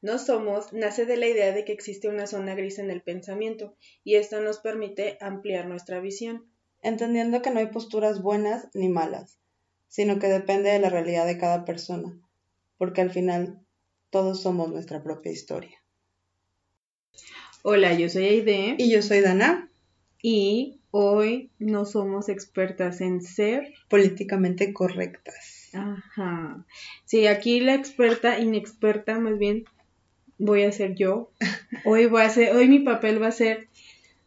no somos nace de la idea de que existe una zona gris en el pensamiento y esto nos permite ampliar nuestra visión. Entendiendo que no hay posturas buenas ni malas, sino que depende de la realidad de cada persona, porque al final todos somos nuestra propia historia. Hola, yo soy Aide. Y yo soy Dana. Y hoy no somos expertas en ser políticamente correctas. Ajá. Sí, aquí la experta, inexperta más bien, voy a ser yo. Hoy voy a ser, hoy mi papel va a ser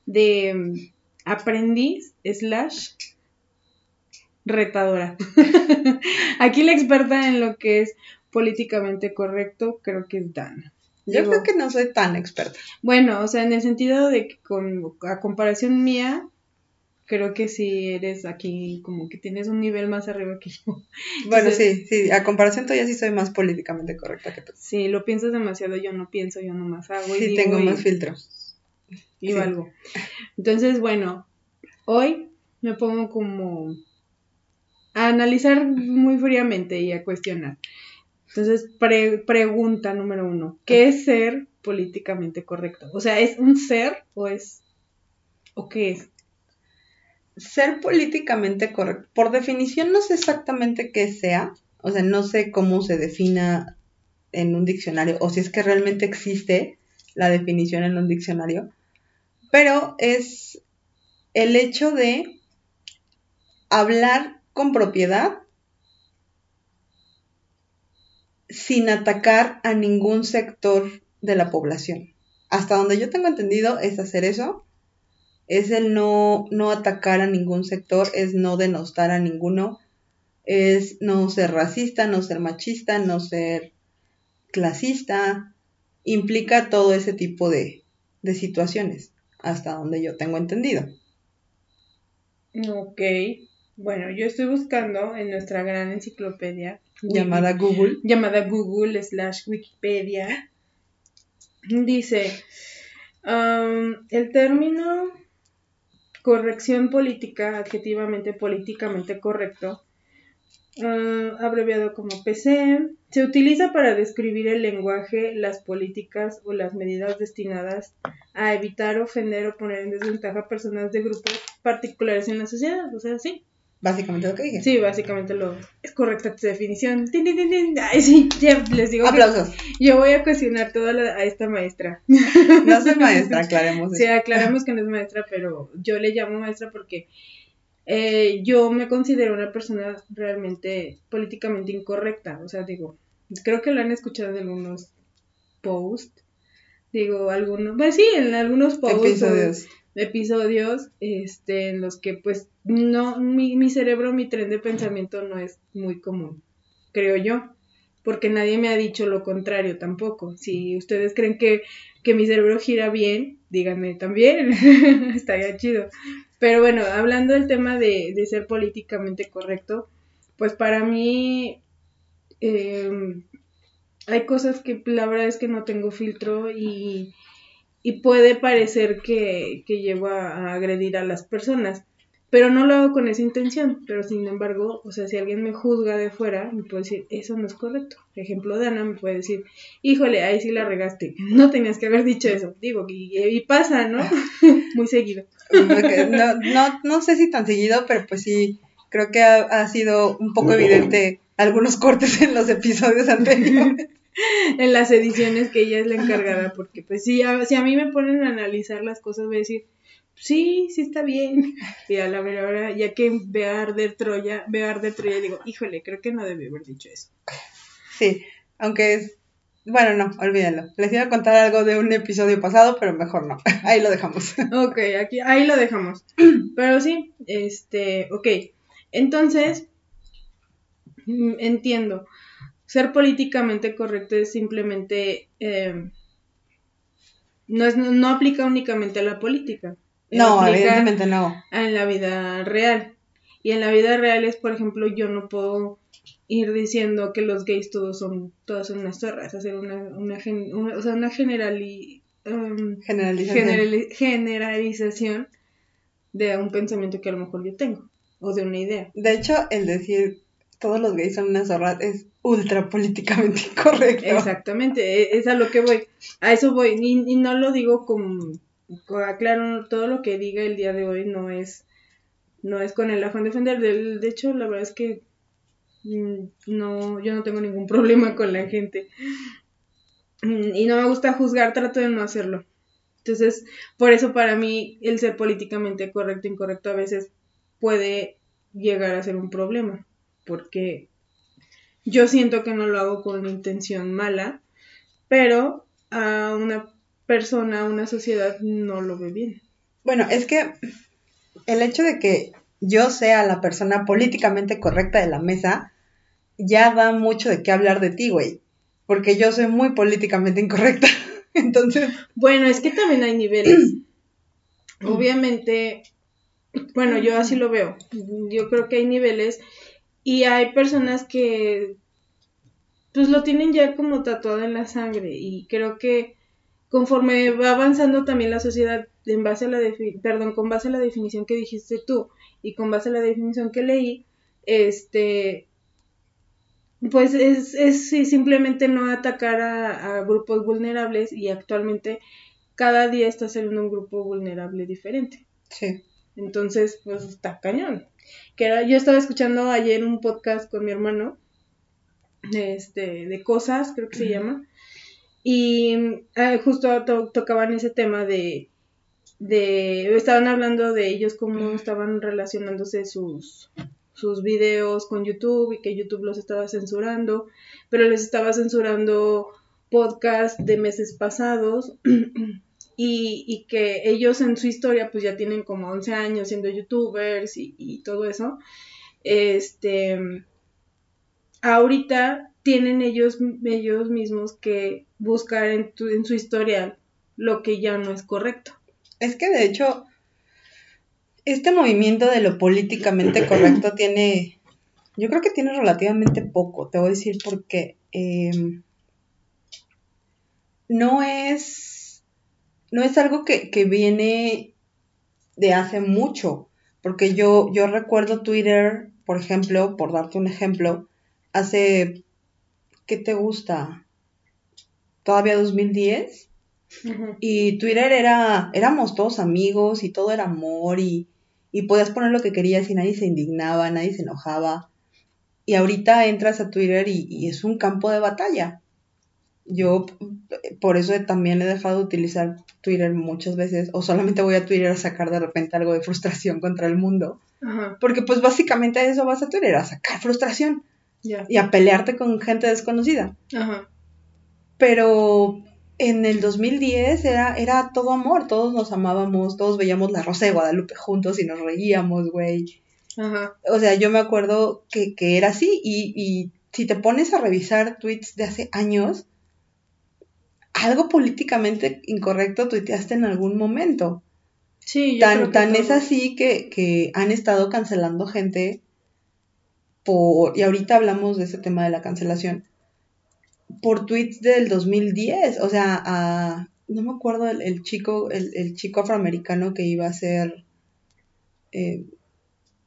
de mm, aprendiz slash retadora. aquí la experta en lo que es políticamente correcto creo que es Dana. Yo creo que no soy tan experta. Bueno, o sea, en el sentido de que con, a comparación mía, creo que sí eres aquí como que tienes un nivel más arriba que yo. bueno, sí, sí, a comparación tuya sí soy más políticamente correcta que tú. Sí, lo piensas demasiado, yo no pienso, yo nomás hago. Y sí, tengo más filtros. Y algo. Entonces, bueno, hoy me pongo como a analizar muy fríamente y a cuestionar. Entonces, pregunta número uno, ¿qué es ser políticamente correcto? O sea, ¿es un ser o es... o qué es? Ser políticamente correcto. Por definición no sé exactamente qué sea, o sea, no sé cómo se defina en un diccionario o si es que realmente existe la definición en un diccionario, pero es el hecho de hablar con propiedad sin atacar a ningún sector de la población. Hasta donde yo tengo entendido es hacer eso, es el no, no atacar a ningún sector, es no denostar a ninguno, es no ser racista, no ser machista, no ser clasista, implica todo ese tipo de, de situaciones, hasta donde yo tengo entendido. Ok, bueno, yo estoy buscando en nuestra gran enciclopedia. Llamada Google. Llamada Google slash Wikipedia. Dice, um, el término corrección política, adjetivamente políticamente correcto, uh, abreviado como PC, se utiliza para describir el lenguaje, las políticas o las medidas destinadas a evitar, ofender o poner en desventaja a personas de grupos particulares en la sociedad. O sea, sí, Básicamente lo que dije. Sí, básicamente lo es correcta tu definición. Ay, sí, ya les digo. Aplausos. yo voy a cuestionar toda a esta maestra. No soy maestra, aclaremos. Sí, aclaremos que no es maestra, pero yo le llamo maestra porque eh, yo me considero una persona realmente políticamente incorrecta. O sea, digo, creo que lo han escuchado en algunos posts. Digo, algunos, pues sí, en algunos posts. Episodios episodios este, en los que pues no, mi, mi cerebro, mi tren de pensamiento no es muy común, creo yo, porque nadie me ha dicho lo contrario tampoco. Si ustedes creen que, que mi cerebro gira bien, díganme también, estaría chido. Pero bueno, hablando del tema de, de ser políticamente correcto, pues para mí em, hay cosas que la verdad es que no tengo filtro y y puede parecer que, que llevo a, agredir a las personas, pero no lo hago con esa intención, pero sin embargo, o sea, si alguien me juzga de fuera, me puede decir, eso no es correcto. Por ejemplo, Dana me puede decir, híjole, ahí sí la regaste, no tenías que haber dicho eso. Digo, y, y pasa, ¿no? Muy seguido. No, no, no sé si tan seguido, pero pues sí, creo que ha, ha sido un poco evidente algunos cortes en los episodios anteriores. en las ediciones que ella es la encargada, porque pues si a, si a mí me ponen a analizar las cosas, voy a decir, sí, sí está bien. Y a la verdad, ya que ve a arder Troya, ve a arder Troya, digo, híjole, creo que no debí haber dicho eso. Sí, aunque es, bueno, no, olvídenlo. Les iba a contar algo de un episodio pasado, pero mejor no. Ahí lo dejamos. Ok, aquí, ahí lo dejamos. Pero sí, este, ok. Entonces, mm, entiendo ser políticamente correcto es simplemente, eh, no, es, no aplica únicamente a la política. No, evidentemente no. En la vida real. Y en la vida real es, por ejemplo, yo no puedo ir diciendo que los gays todos son, todas son unas zorras, hacer una, una, o sea, una generali, um, generalización. generalización de un pensamiento que a lo mejor yo tengo, o de una idea. De hecho, el decir todos los gays son unas zorras es ultra políticamente incorrecto. Exactamente, e, es a lo que voy. A eso voy. Y, no lo digo como, aclaro, todo lo que diga el día de hoy no es, no es con el afán de defender. De, hecho, la verdad es que mm, no, yo no tengo ningún problema con la gente. Mm, y no me gusta juzgar, trato de no hacerlo. Entonces, por eso para mí el ser políticamente correcto e incorrecto a veces puede llegar a ser un problema, porque yo siento que no lo hago con intención mala, pero a una persona, una sociedad no lo ve bien. Bueno, es que el hecho de que yo sea la persona políticamente correcta de la mesa ya da mucho de qué hablar de ti, güey, porque yo soy muy políticamente incorrecta. Entonces. Bueno, es que también hay niveles. Obviamente, bueno, yo así lo veo. Yo creo que hay niveles y hay personas que pues lo tienen ya como tatuado en la sangre y creo que conforme va avanzando también la sociedad en base a la perdón, con base a la definición que dijiste tú y con base a la definición que leí, este pues es, es simplemente no atacar a, grupos vulnerables y actualmente cada día está siendo un grupo vulnerable diferente. Sí. Entonces, pues está cañón. Que era, yo estaba escuchando ayer un podcast con mi hermano, este, de cosas, creo que se llama, y ah, justo tocaban ese tema de, de, estaban hablando de ellos cómo estaban relacionándose sus, sus videos con YouTube y que YouTube los estaba censurando, pero les estaba censurando podcast de meses pasados y, y, que ellos en su historia pues ya tienen como 11 años siendo youtubers y, y todo eso. Este, ahorita tienen ellos, ellos mismos que buscar en, en su historial lo que ya no es correcto. Es que de hecho este movimiento de lo políticamente correcto tiene, yo creo que tiene relativamente poco, te voy a decir porque em, no es, no es algo que, que, viene de hace mucho, porque yo, yo recuerdo Twitter, por ejemplo, por darte un ejemplo, hace, ¿qué te gusta? Todavía 2010. Y Twitter era, éramos todos amigos y todo era amor y, y podías poner lo que querías y nadie se indignaba, nadie se enojaba. Y ahorita entras a Twitter y, es un campo de batalla. Yo por eso también he dejado de utilizar Twitter muchas veces, o solamente voy a Twitter a sacar de repente algo de frustración contra el mundo. Porque pues básicamente a eso vas a Twitter, a sacar frustración y a pelearte con gente desconocida. Pero en el 2010 era, era todo amor, todos nos amábamos, todos veíamos la Rosa de Guadalupe juntos y nos reíamos, güey. Ajá. O sea, yo me acuerdo que, era así y, y, si te pones a revisar tweets de hace años, algo políticamente incorrecto tuiteaste en algún momento. Sí, yo tan, tan es así que, que han estado cancelando gente por, y ahorita hablamos de ese tema de la cancelación, por tweets del 2010, o sea, a, no me acuerdo el, chico, el, chico afroamericano que iba a ser eh,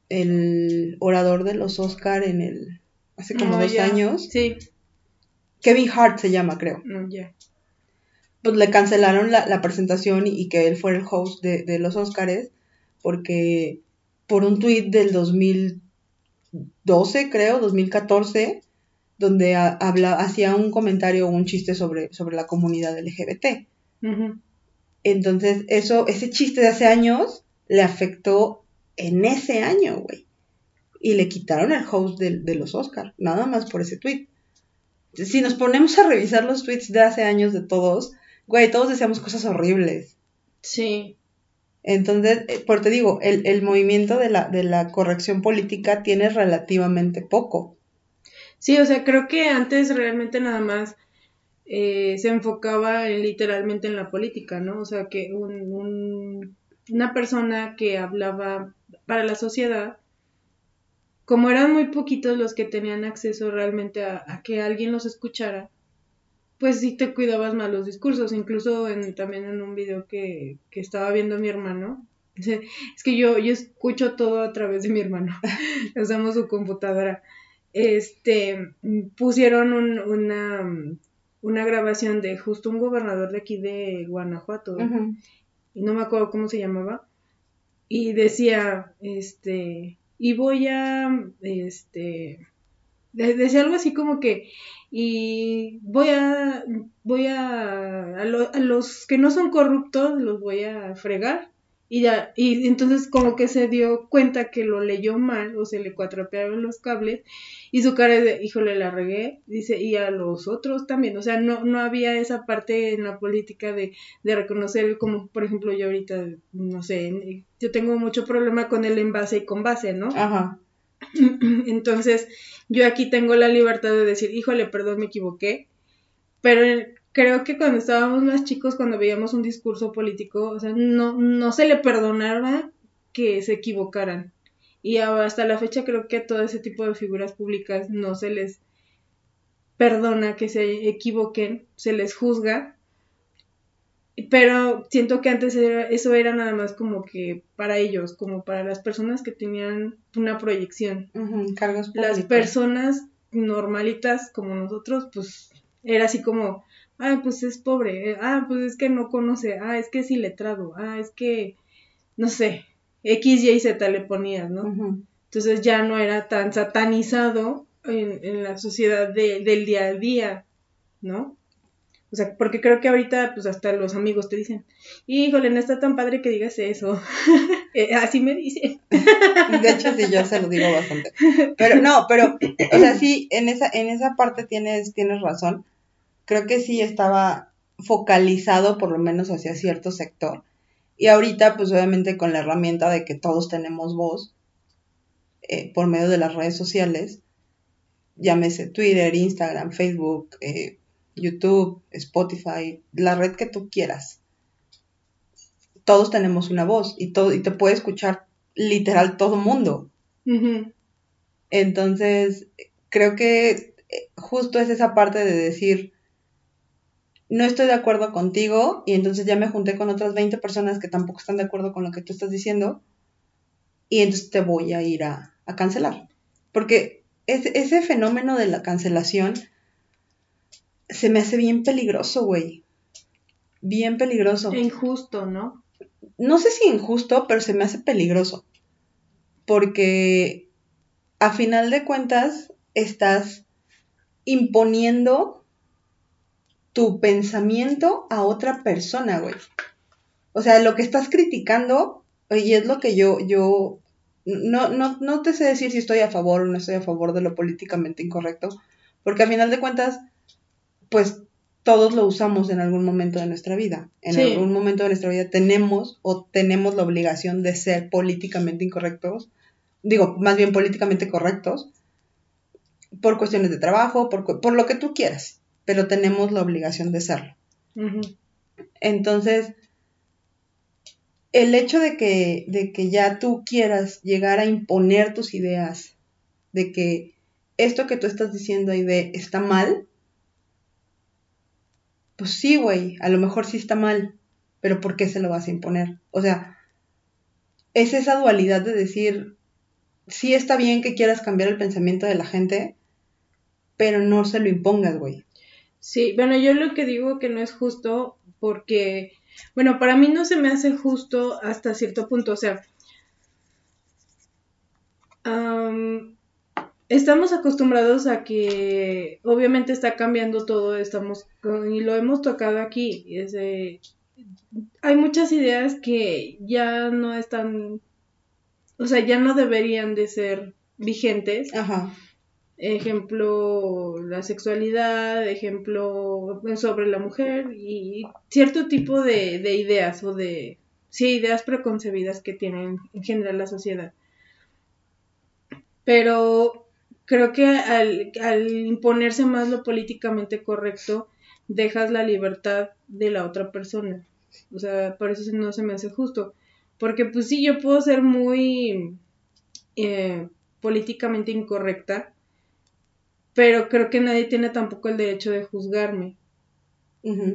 el orador de los Oscar en el, hace como dos años. Sí. Kevin Hart se llama, creo. Ya. Pues le cancelaron la, presentación y, que él fuera el host de, de los Oscars porque por un tweet del 2012, creo, 2014, donde habla, hacía un comentario o un chiste sobre, sobre la comunidad LGBT. Entonces, eso, ese chiste de hace años le afectó en ese año, güey. Y le quitaron el host de, los Oscars, nada más por ese tweet. Si nos ponemos a revisar los tweets de hace años de todos, güey, todos decíamos cosas horribles. Sí. Entonces, eh, por te digo, el, el movimiento de la, de la corrección política tiene relativamente poco. Sí, o sea, creo que antes realmente nada más eh, se enfocaba literalmente en la política, ¿no? O sea, que un, una persona que hablaba para la sociedad, como eran muy poquitos los que tenían acceso realmente a, que alguien los escuchara, pues sí te cuidabas más los discursos, incluso en, también en un video que, que estaba viendo mi hermano, es que yo, yo escucho todo a través de mi hermano, usamos su computadora. Este, pusieron una, una grabación de justo un gobernador de aquí de Guanajuato, y no me acuerdo cómo se llamaba, y decía, este, y voy a, este, decía algo así como que, y voy a, voy a, a, a los que no son corruptos los voy a fregar, y ya, y entonces como que se dio cuenta que lo leyó mal o se le cuatropearon los cables y su cara de, híjole, la regué, dice, y a los otros también, o sea, no, no había esa parte en la política de, de reconocer, como por ejemplo yo ahorita, no sé, yo tengo mucho problema con el envase y con base, ¿no? Ajá. Entonces, yo aquí tengo la libertad de decir, híjole, perdón, me equivoqué, pero creo que cuando estábamos más chicos, cuando veíamos un discurso político, o sea, no, no se le perdonaba que se equivocaran. Y hasta la fecha creo que a todo ese tipo de figuras públicas no se les perdona que se equivoquen, se les juzga. Pero siento que antes eso era nada más como que para ellos, como para las personas que tenían una proyección. las personas normalitas como nosotros, pues era así como, ah, pues es pobre, eh, ah, pues es que no conoce, ah, es que es iletrado, ah, es que, no sé, X, Y, Z le ponías, ¿no? Entonces ya no era tan satanizado en, en la sociedad del día a día, ¿no? O sea, porque creo que ahorita, pues hasta los amigos te dicen, híjole, no está tan padre que digas eso. Eh, así me dice. De hecho, sí, yo se lo digo bastante. Pero no, pero, o sea, sí, en esa, en esa parte tienes, tienes razón creo que sí estaba focalizado por lo menos hacia cierto sector. Y ahorita, pues obviamente con la herramienta de que todos tenemos voz eh, por medio de las redes sociales, llámese Twitter, Instagram, Facebook, eh, YouTube, Spotify, la red que tú quieras. Todos tenemos una voz y, todo, y te puede escuchar literal todo mundo. Entonces, creo que eh, justo es esa parte de decir, no estoy de acuerdo contigo y entonces ya me junté con otras 20 personas que tampoco están de acuerdo con lo que tú estás diciendo y entonces te voy a ir a, cancelar. Porque ese fenómeno de la cancelación se me hace bien peligroso, güey. Bien peligroso. E injusto, ¿no? No sé si injusto, pero se me hace peligroso. Porque a final de cuentas estás imponiendo tu pensamiento a otra persona, güey. O sea, lo que estás criticando, y es lo que yo, yo, no, no, no te sé decir si estoy a favor o no estoy a favor de lo políticamente incorrecto, porque a final de cuentas, pues todos lo usamos en algún momento de nuestra vida. En algún momento de nuestra vida tenemos o tenemos la obligación de ser políticamente incorrectos, digo, más bien políticamente correctos, por cuestiones de trabajo, por, por lo que tú quieras pero tenemos la obligación de serlo. Entonces, el hecho de que, de que ya tú quieras llegar a imponer tus ideas, de que esto que tú estás diciendo ahí de está mal, pues sí, güey, a lo mejor sí está mal, pero ¿por qué se lo vas a imponer? O sea, es esa dualidad de decir, sí está bien que quieras cambiar el pensamiento de la gente, pero no se lo impongas, güey. Sí, bueno, yo lo que digo que no es justo porque, bueno, para mí no se me hace justo hasta cierto punto, o sea, estamos acostumbrados a que obviamente está cambiando todo, estamos, y lo hemos tocado aquí, hay muchas ideas que ya no están, o sea, ya no deberían de ser vigentes. Ajá ejemplo la sexualidad, ejemplo sobre la mujer y cierto tipo de, ideas o de sí, ideas preconcebidas que tienen en general la sociedad. Pero creo que al, al imponerse más lo políticamente correcto, dejas la libertad de la otra persona. O sea, por eso no se me hace justo. Porque pues sí, yo puedo ser muy eh, políticamente incorrecta, pero creo que nadie tiene tampoco el derecho de juzgarme.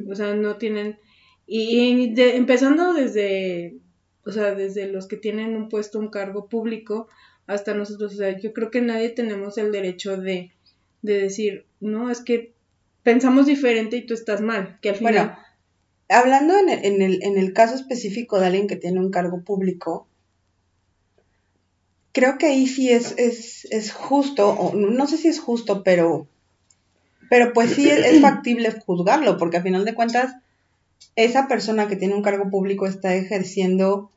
O sea, no tienen... Y, empezando desde, o sea, desde los que tienen un puesto, un cargo público, hasta nosotros. O sea, yo creo que nadie tenemos el derecho de, de decir, no, es que pensamos diferente y tú estás mal, que al final... Bueno, hablando en el, en, el, en el caso específico de alguien que tiene un cargo público, creo que ahí sí es, es, es justo, o no sé si es justo, pero, pero pues sí es, es factible juzgarlo, porque a final de cuentas, esa persona que tiene un cargo público está ejerciendo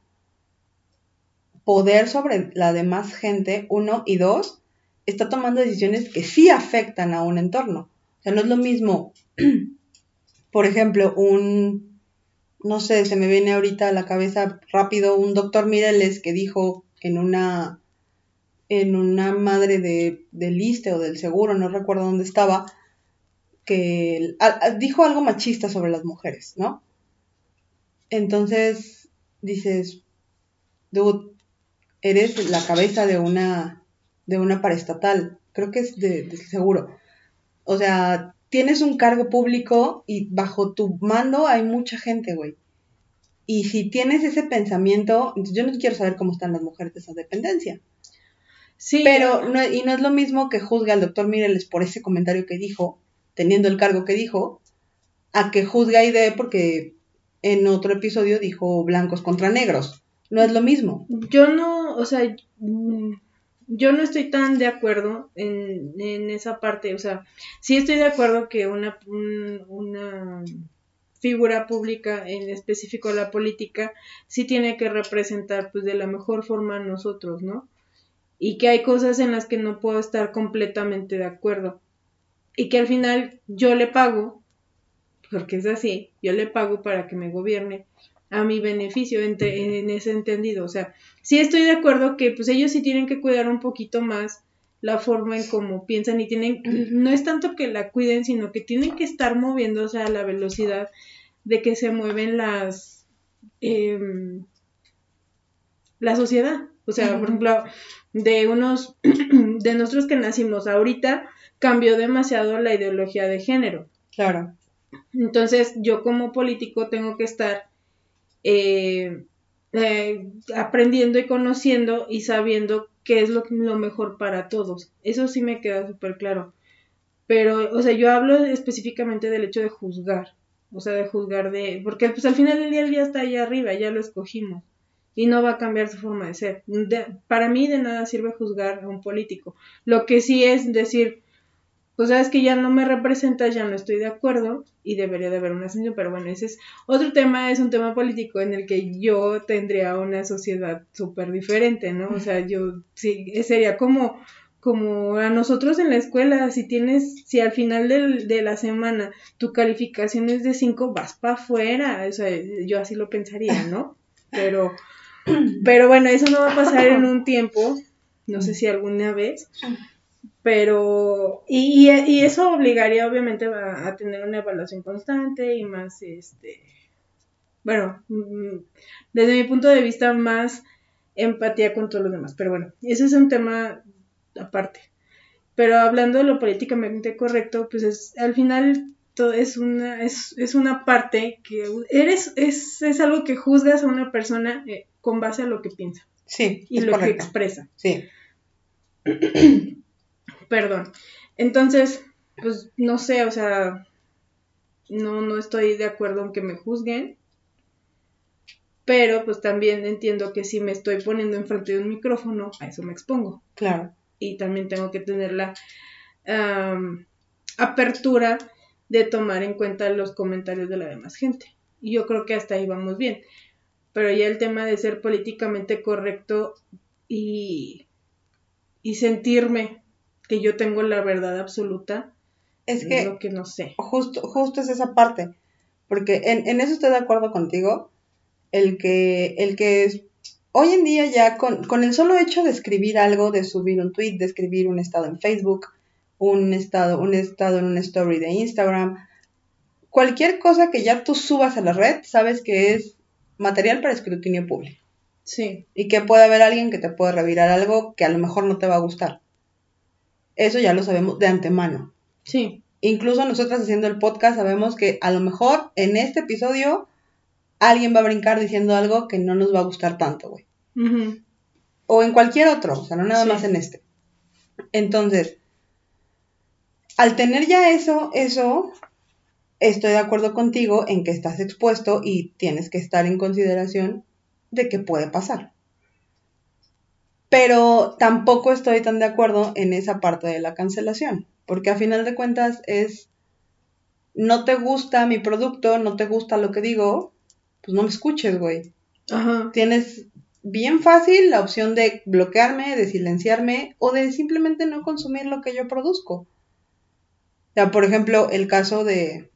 poder sobre la demás gente, uno, y dos, está tomando decisiones que sí afectan a un entorno. O sea, no es lo mismo, por ejemplo, un, no sé, se me viene ahorita a la cabeza rápido un doctor Mireles que dijo en una, en una madre de, del o del seguro, no recuerdo dónde estaba, que dijo algo machista sobre las mujeres, ¿no? Entonces dices, dude, eres la cabeza de una, de una paraestatal, creo que es de, de seguro. O sea, tienes un cargo público y bajo tu mando hay mucha gente, güey. Y si tienes ese pensamiento, yo no quiero saber cómo están las mujeres de esa dependencia. Sí. Pero, no, y no es lo mismo que juzgue al doctor Mireles por ese comentario que dijo, teniendo el cargo que dijo, a que juzgue a Ide porque en otro episodio dijo blancos contra negros. No es lo mismo. Yo no, o sea, yo no estoy tan de acuerdo en, en esa parte. O sea, sí estoy de acuerdo que una, una figura pública, en específico la política, sí tiene que representar pues de la mejor forma a nosotros, ¿no? Y que hay cosas en las que no puedo estar completamente de acuerdo. Y que al final yo le pago, porque es así, yo le pago para que me gobierne a mi beneficio en, en ese entendido. O sea, sí estoy de acuerdo que pues ellos sí tienen que cuidar un poquito más la forma en cómo piensan y tienen, no es tanto que la cuiden, sino que tienen que estar moviéndose a la velocidad de que se mueven las, eh, la sociedad. O sea, por ejemplo, de unos, de nosotros que nacimos ahorita, cambió demasiado la ideología de género. Claro. Entonces, yo como político tengo que estar eh, eh, aprendiendo y conociendo y sabiendo qué es lo, lo mejor para todos. Eso sí me queda súper claro. Pero, o sea, yo hablo específicamente del hecho de juzgar. O sea, de juzgar de... Porque pues al final del día ya está allá arriba, ya lo escogimos. Y no va a cambiar su forma de ser. para mí de nada sirve juzgar a un político. Lo que sí es decir, pues sabes que ya no me representa, ya no estoy de acuerdo y debería de haber una sanción, pero bueno, ese es otro tema, es un tema político en el que yo tendría una sociedad súper diferente, ¿no? O sea, yo sí, sería como como a nosotros en la escuela, si tienes, si al final de la semana tu calificación es de 5, vas para afuera, o sea, yo así lo pensaría, ¿no? Pero, pero bueno, eso no va a pasar en un tiempo, no sé si alguna vez, pero y, y, eso obligaría obviamente a, tener una evaluación constante y más este bueno mm, desde mi punto de vista más empatía con todos los demás. Pero bueno ese es un tema aparte. Pero hablando de lo políticamente correcto pues es al final todo es una es, es una parte que eres es, es algo que juzgas a una persona eh, con base a lo que piensa sí y lo que expresa sí Perdón. Entonces, pues no sé, o sea, no, no estoy de acuerdo en que me juzguen. Pero pues también entiendo que si me estoy poniendo enfrente de un micrófono, a eso me expongo. Claro. Y también tengo que tener la apertura de tomar en cuenta los comentarios de la demás gente. Y yo creo que hasta ahí vamos bien. Pero ya el tema de ser políticamente correcto y, y sentirme que yo tengo la verdad absoluta. Es que, lo que no sé. Justo, justo es esa parte. Porque en, en, eso estoy de acuerdo contigo. El que, el que es, hoy en día ya con, con, el solo hecho de escribir algo, de subir un tweet, de escribir un estado en Facebook, un estado, un estado en una story de Instagram, cualquier cosa que ya tú subas a la red, sabes que es material para escrutinio público. Sí. Y que puede haber alguien que te puede revirar algo que a lo mejor no te va a gustar. Eso ya lo sabemos de antemano. Sí. Incluso nosotras haciendo el podcast sabemos que a lo mejor en este episodio alguien va a brincar diciendo algo que no nos va a gustar tanto, güey. O en cualquier otro, o sea, no nada Sí. más en este. Entonces, al tener ya eso, eso, estoy de acuerdo contigo en que estás expuesto y tienes que estar en consideración de que puede pasar. Pero tampoco estoy tan de acuerdo en esa parte de la cancelación, porque a final de cuentas es, no te gusta mi producto, no te gusta lo que digo, pues no me escuches, güey. Ajá. Tienes bien fácil la opción de bloquearme, de silenciarme o de simplemente no consumir lo que yo produzco. O sea, por ejemplo, el caso de,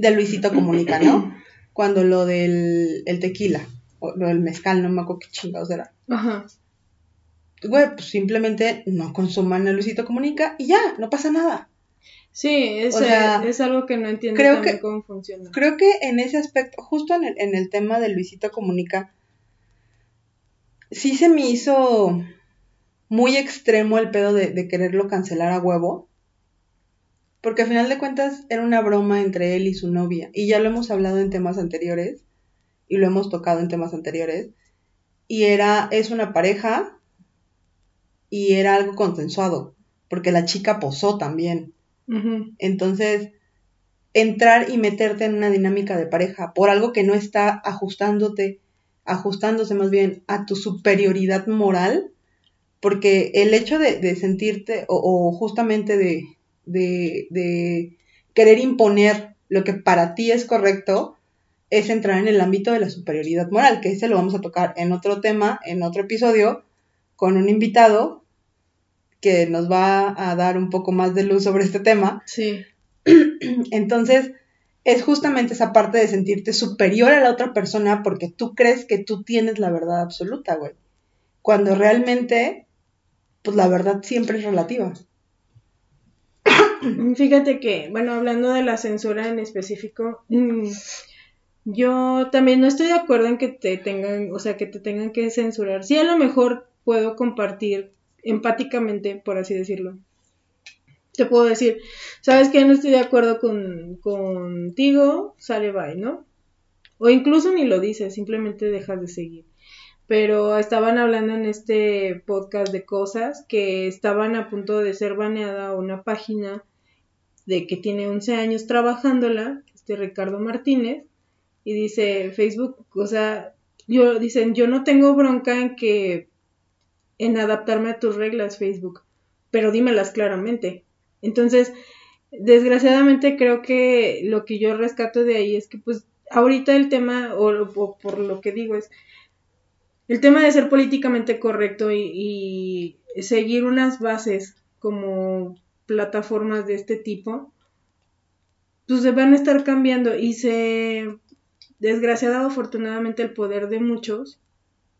de Luisito Comunica, ¿no? Cuando lo del el tequila, o lo del mezcal, no me acuerdo qué chingados era. Ajá. Güey, pues simplemente no consuman a Luisito Comunica y ya, no pasa nada. Sí, es, O sea, es algo que no entiendo creo que- cómo funciona. Creo que en ese aspecto, justo en el, en el tema de Luisito Comunica, sí se me hizo muy extremo el pedo de, de quererlo cancelar a huevo. Porque al final de cuentas era una broma entre él y su novia. Y ya lo hemos hablado en temas anteriores. Y lo hemos tocado en temas anteriores. Y era, es una pareja. Y era algo consensuado. Porque la chica posó también. Entonces, entrar y meterte en una dinámica de pareja por algo que no está ajustándote, ajustándose más bien a tu superioridad moral, porque el hecho de, de sentirte o, o justamente de, de, de querer imponer lo que para ti es correcto, es entrar en el ámbito de la superioridad moral, que ese lo vamos a tocar en otro tema, en otro episodio, con un invitado que nos va a dar un poco más de luz sobre este tema. Sí. Entonces, es justamente esa parte de sentirte superior a la otra persona porque tú crees que tú tienes la verdad absoluta, güey. Cuando realmente, pues la verdad siempre es relativa. Fíjate que, bueno, hablando de la censura en específico, mm, yo también no estoy de acuerdo en que te tengan, o sea, que te tengan que censurar. Sí, a lo mejor puedo compartir empáticamente, por así decirlo. Te puedo decir, ¿sabes que No estoy de acuerdo con, contigo, sale bye, ¿no? O incluso ni lo dices, simplemente dejas de seguir. Pero estaban hablando en este podcast de cosas que estaban a punto de ser baneada una página de que tiene 11 años trabajándola, este Ricardo Martínez, y dice Facebook, o sea, yo dicen, yo no tengo bronca en que en adaptarme a tus reglas Facebook, pero dímelas claramente. Entonces, desgraciadamente creo que lo que yo rescato de ahí es que pues ahorita el tema, o, por lo que digo es, el tema de ser políticamente correcto y seguir unas bases como plataformas de este tipo, pues se van a estar cambiando y se, desgraciado afortunadamente el poder de muchos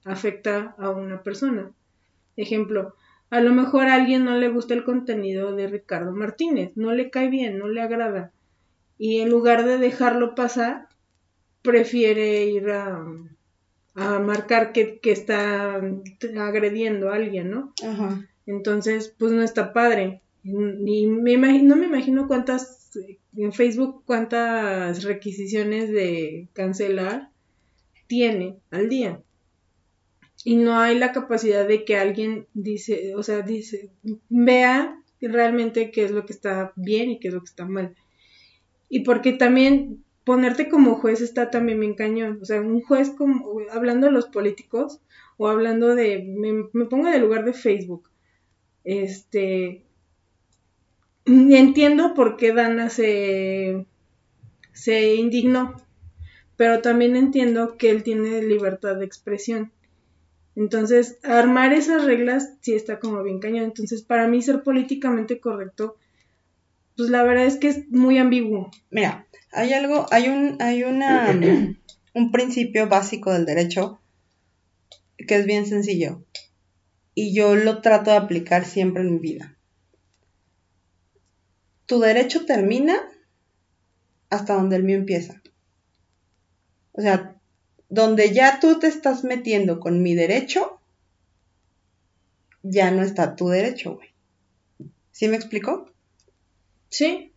afecta a una persona. Ejemplo, a lo mejor a alguien no le gusta el contenido de Ricardo Martínez, no le cae bien, no le agrada. Y en lugar de dejarlo pasar, prefiere ir a, a marcar que, que está agrediendo a alguien, ¿no? Ajá. Entonces, pues no está padre. Ni me imagino, no me imagino cuántas, en Facebook, cuántas requisiciones de cancelar tiene al día. Y no hay la capacidad de que alguien dice, o sea, dice, vea realmente qué es lo que está bien y qué es lo que está mal. Y porque también ponerte como juez está también bien cañón. O sea, un juez como, hablando de los políticos, o hablando de, me, me pongo en el lugar de Facebook. Este, entiendo por qué Dana se, se indignó, pero también entiendo que él tiene libertad de expresión. Entonces, armar esas reglas sí está como bien cañón. Entonces, para mí ser políticamente correcto, pues la verdad es que es muy ambiguo. Mira, hay algo, hay un, hay una, un principio básico del derecho que es bien sencillo y yo lo trato de aplicar siempre en mi vida. Tu derecho termina hasta donde el mío empieza. O sea, donde ya tú te estás metiendo con mi derecho, ya no está tu derecho, güey. ¿Sí me explico? Sí.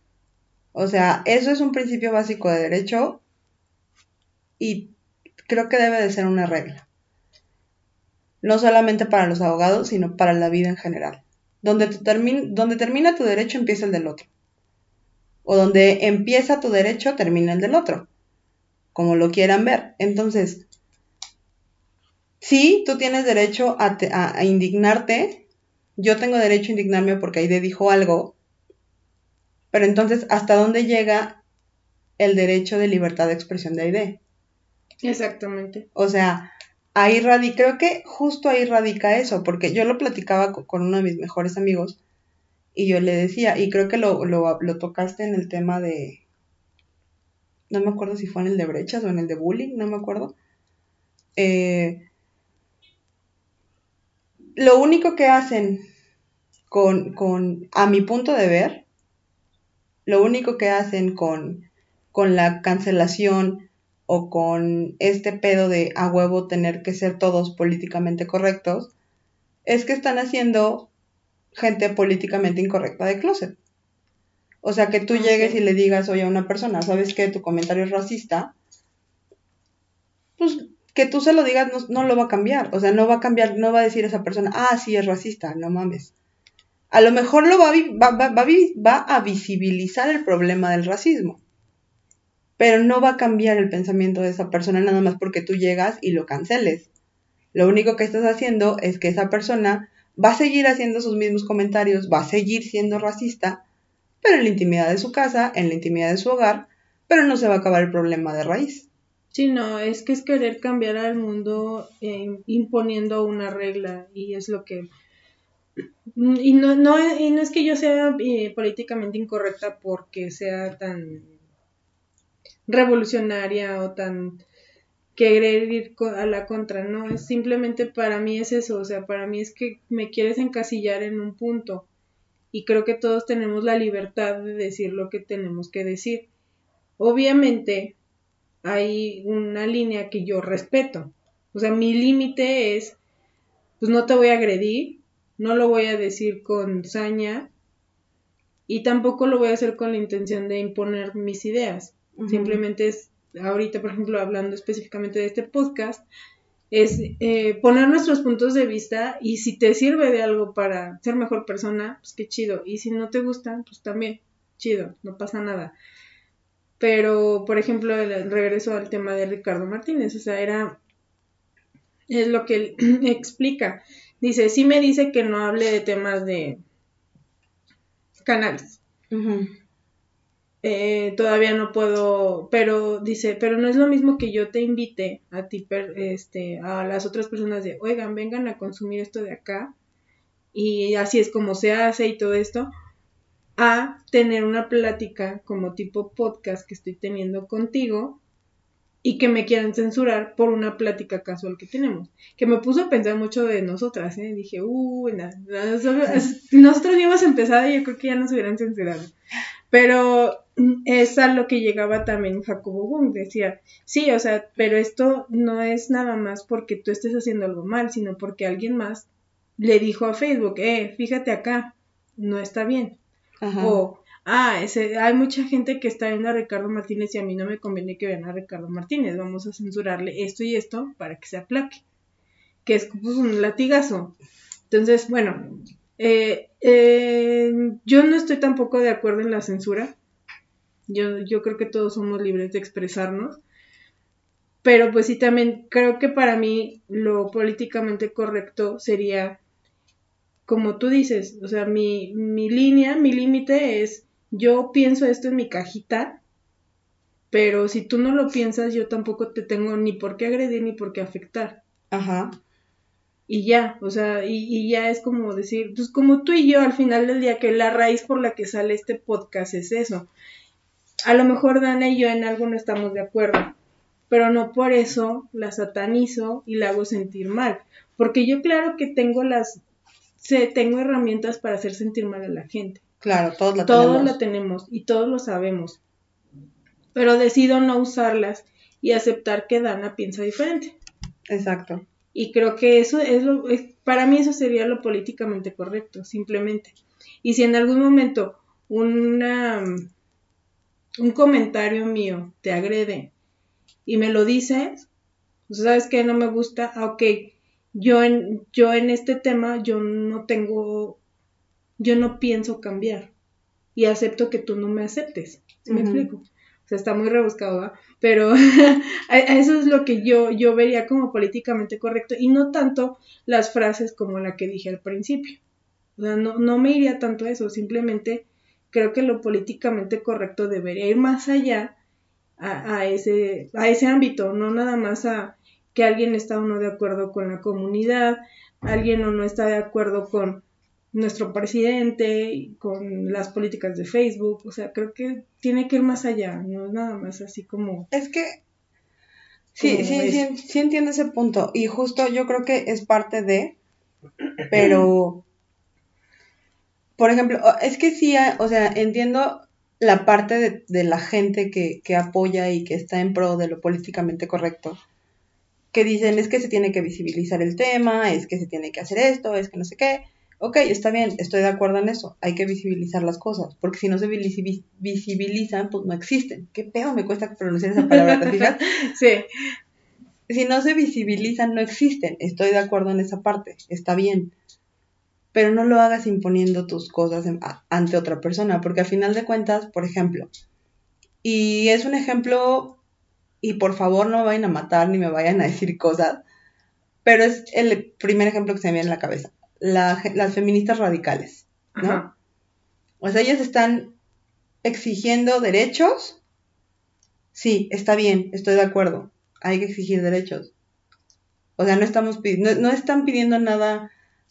O sea, eso es un principio básico de derecho y creo que debe de ser una regla. no solamente para los abogados, sino para la vida en general. Donde, donde termina tu derecho empieza el del otro. O donde empieza tu derecho termina el del otro. Como lo quieran ver. Entonces, sí, tú tienes derecho a, a indignarte. Yo tengo derecho a indignarme porque Aide dijo algo. Pero entonces, ¿hasta dónde llega el derecho de libertad de expresión de Aide? Exactamente. O sea, ahí radica, creo que justo ahí radica eso, porque yo lo platicaba con, uno de mis mejores amigos y yo le decía, y creo que lo, lo, tocaste en el tema de, no me acuerdo si fue en el de brechas o en el de bullying, no me acuerdo. Eh, lo único que hacen con, con, a mi punto de ver, lo único que hacen con, con la cancelación o con este pedo de a huevo tener que ser todos políticamente correctos, es que están haciendo gente políticamente incorrecta de closet. O sea, que tú llegues y le digas, oye, a una persona, ¿sabes que tu comentario es racista? Pues que tú se lo digas no, lo va a cambiar. O sea, no va a cambiar, no va a decir esa persona, ah, sí es racista, no mames. A lo mejor lo va va a visibilizar el problema del racismo pero no va a cambiar el pensamiento de esa persona nada más porque tú llegas y lo canceles. Lo único que estás haciendo es que esa persona va a seguir haciendo sus mismos comentarios, va a seguir siendo racista, pero en la intimidad de su casa, en la intimidad de su hogar, pero no se va a acabar el problema de raíz. Sí, no, es que es querer cambiar al mundo eh, imponiendo una regla y es lo que... Y no, no, y no es que yo sea eh, políticamente incorrecta porque sea tan revolucionaria o tan querer ir a la contra, no, es simplemente para mí es eso, o sea, para mí es que me quieres encasillar en un punto y creo que todos tenemos la libertad de decir lo que tenemos que decir. Obviamente hay una línea que yo respeto, o sea, mi límite es, pues no te voy a agredir, no lo voy a decir con saña y tampoco lo voy a hacer con la intención de imponer mis ideas. Simplemente es, ahorita, por ejemplo, hablando específicamente de este podcast, es eh, poner nuestros puntos de vista y si te sirve de algo para ser mejor persona, pues qué chido. Y si no te gusta, pues también, chido, no pasa nada. Pero, por ejemplo, el regreso al tema de Ricardo Martínez, o sea, era, es lo que él explica. Dice, sí me dice que no hable de temas de canales. Eh, todavía no puedo, pero dice, pero no es lo mismo que yo te invite a ti, este, a las otras personas de, oigan, vengan a consumir esto de acá, y así es como se hace y todo esto, a tener una plática como tipo podcast que estoy teniendo contigo y que me quieran censurar por una plática casual que tenemos. Que me puso a pensar mucho de nosotras, ¿eh? Dije, uh, nosotros habíamos empezado y yo creo que ya nos hubieran censurado. Pero es a lo que llegaba también Jacobo Wung, decía, sí, o sea, pero esto no es nada más porque tú estés haciendo algo mal, sino porque alguien más le dijo a Facebook, eh, fíjate acá, no está bien. O, ah, ese, hay mucha gente que está viendo a Ricardo Martínez y a mí no me conviene que vean a Ricardo Martínez, vamos a censurarle esto y esto para que se aplaque, que es pues, un latigazo. Entonces, bueno, eh, eh, yo no estoy tampoco de acuerdo en la censura, yo, yo creo que todos somos libres de expresarnos. Pero pues sí, también creo que para mí lo políticamente correcto sería, como tú dices, o sea, mi, mi línea, mi límite es, yo pienso esto en mi cajita, pero si tú no lo piensas, yo tampoco te tengo ni por qué agredir ni por qué afectar. Ajá. Y ya, o sea, y, y, ya es como decir, pues como tú y yo al final del día, que la raíz por la que sale este podcast es eso, a lo mejor Dana y yo en algo no estamos de acuerdo, pero no por eso la satanizo y la hago sentir mal, porque yo claro que tengo las, sé, tengo herramientas para hacer sentir mal a la gente. Claro, todos la todos tenemos. la tenemos y todos lo sabemos, pero decido no usarlas y aceptar que Dana piensa diferente. Exacto. Y creo que eso es lo, es, para mí eso sería lo políticamente correcto, simplemente. Y si en algún momento una un comentario mío te agrede y me lo dices, pues, sabes que no me gusta, ah, ok, yo en, yo en este tema, yo no tengo, yo no pienso cambiar y acepto que tú no me aceptes. ¿Sí me explico? O sea, está muy rebuscado. Pero eso es lo que yo, yo vería como políticamente correcto y no tanto las frases como la que dije al principio. O sea, no, no me iría tanto a eso, simplemente creo que lo políticamente correcto debería ir más allá a, a, ese, a ese ámbito, no nada más a que alguien está o no de acuerdo con la comunidad, alguien o no está de acuerdo con nuestro presidente, con las políticas de Facebook, o sea, creo que tiene que ir más allá, no es nada más así como... Es que sí, sí, sí, sí entiendo ese punto y justo yo creo que es parte de, pero, por ejemplo, es que sí, o sea, entiendo la parte de, de la gente que, que apoya y que está en pro de lo políticamente correcto, que dicen es que se tiene que visibilizar el tema, es que se tiene que hacer esto, es que no sé qué, ok, está bien, estoy de acuerdo en eso, hay que visibilizar las cosas, porque si no se visibilizan, pues no existen. ¿Qué pedo me cuesta pronunciar esa palabra, ¿te fijas? sí. Si no se visibilizan, no existen, estoy de acuerdo en esa parte, está bien. Pero no lo hagas imponiendo tus cosas ante otra persona, porque al final de cuentas, por ejemplo, y es un ejemplo, y por favor no me vayan a matar ni me vayan a decir cosas, pero es el primer ejemplo que se me viene en la cabeza las feministas radicales, ¿no? O sea, ellas están exigiendo derechos. Sí, está bien, estoy de acuerdo. Hay que exigir derechos. O sea, no estamos no, no están pidiendo nada.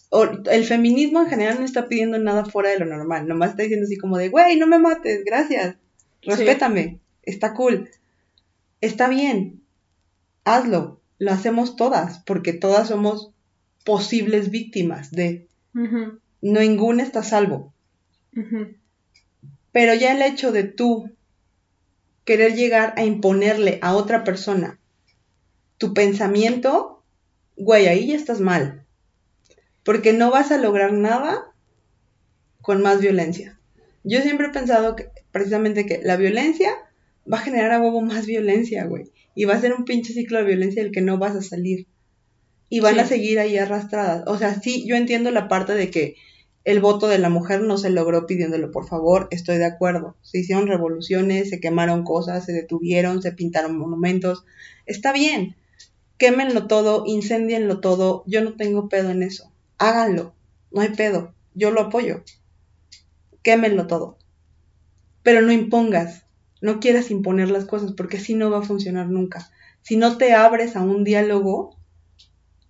O el feminismo en general no está pidiendo nada fuera de lo normal. Nomás está diciendo así como de, güey, no me mates, gracias. Respétame. Está cool. Está bien. Hazlo. Lo hacemos todas, porque todas somos posibles víctimas de. No Ninguna está salvo. Pero ya el hecho de tú querer llegar a imponerle a otra persona tu pensamiento, güey, ahí ya estás mal. Porque no vas a lograr nada con más violencia. Yo siempre he pensado que precisamente que la violencia va a generar a huevo más violencia, güey. Y va a ser un pinche ciclo de violencia del que no vas a salir y van a seguir ahí arrastradas. O sea, sí, yo entiendo la parte de que el voto de la mujer no se logró pidiéndolo por favor, estoy de acuerdo. Se hicieron revoluciones, se quemaron cosas, se detuvieron, se pintaron monumentos. Está bien, quémenlo todo, incendienlo todo, yo no tengo pedo en eso. Háganlo, no hay pedo, yo lo apoyo. Quémenlo todo. Pero no impongas, no quieras imponer las cosas porque así no va a funcionar nunca. Si no te abres a un diálogo,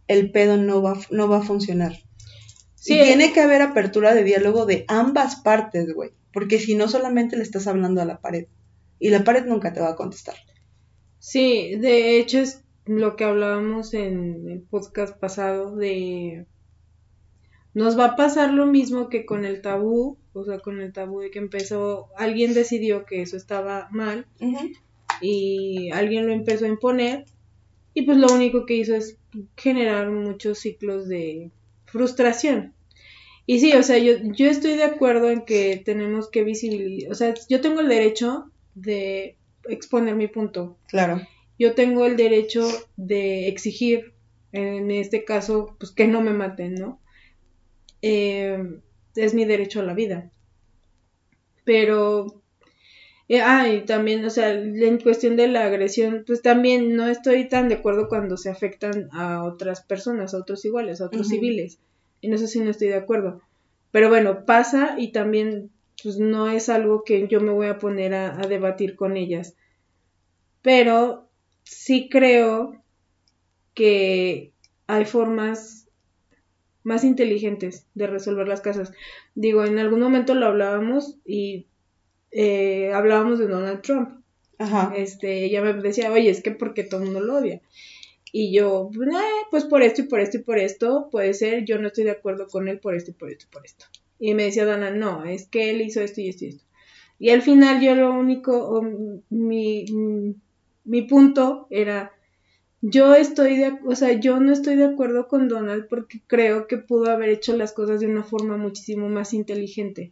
el pedo no va, no va a funcionar. Sí, tiene que haber apertura de diálogo de ambas partes, güey. Porque si no, solamente le estás hablando a la pared. Y la pared nunca te va a contestar. Sí, de hecho es lo que hablábamos en el podcast pasado de... Nos va a pasar lo mismo que con el tabú, o sea, con el tabú de que empezó, alguien decidió que eso estaba mal y alguien lo empezó a imponer y pues lo único que hizo es generar muchos ciclos de frustración. Y sí, o sea, yo, yo estoy de acuerdo en que tenemos que visibilizar, o sea, yo tengo el derecho de exponer mi punto. Claro. Yo tengo el derecho de exigir, en este caso, pues que no me maten, ¿no? Eh, es mi derecho a la vida. Pero eh, ah, y también, o sea, en cuestión de la agresión, pues también no estoy tan de acuerdo cuando se afectan a otras personas, a otros iguales, a otros civiles. En eso sí no estoy de acuerdo. Pero bueno, pasa y también, pues no es algo que yo me voy a poner a, a debatir con ellas. Pero sí creo que hay formas más inteligentes de resolver las cosas. Digo, en algún momento lo hablábamos y eh, hablábamos de Donald Trump. Ajá. Este, ella me decía, oye, es que porque todo el mundo lo odia. Y yo, eh, pues por esto y por esto y por esto, puede ser, yo no estoy de acuerdo con él por esto y por esto y por esto. Y me decía Dana, no, es que él hizo esto y esto y esto. Y al final yo lo único, mi, mi punto era, yo estoy de, o sea, yo no estoy de acuerdo con Donald porque creo que pudo haber hecho las cosas de una forma muchísimo más inteligente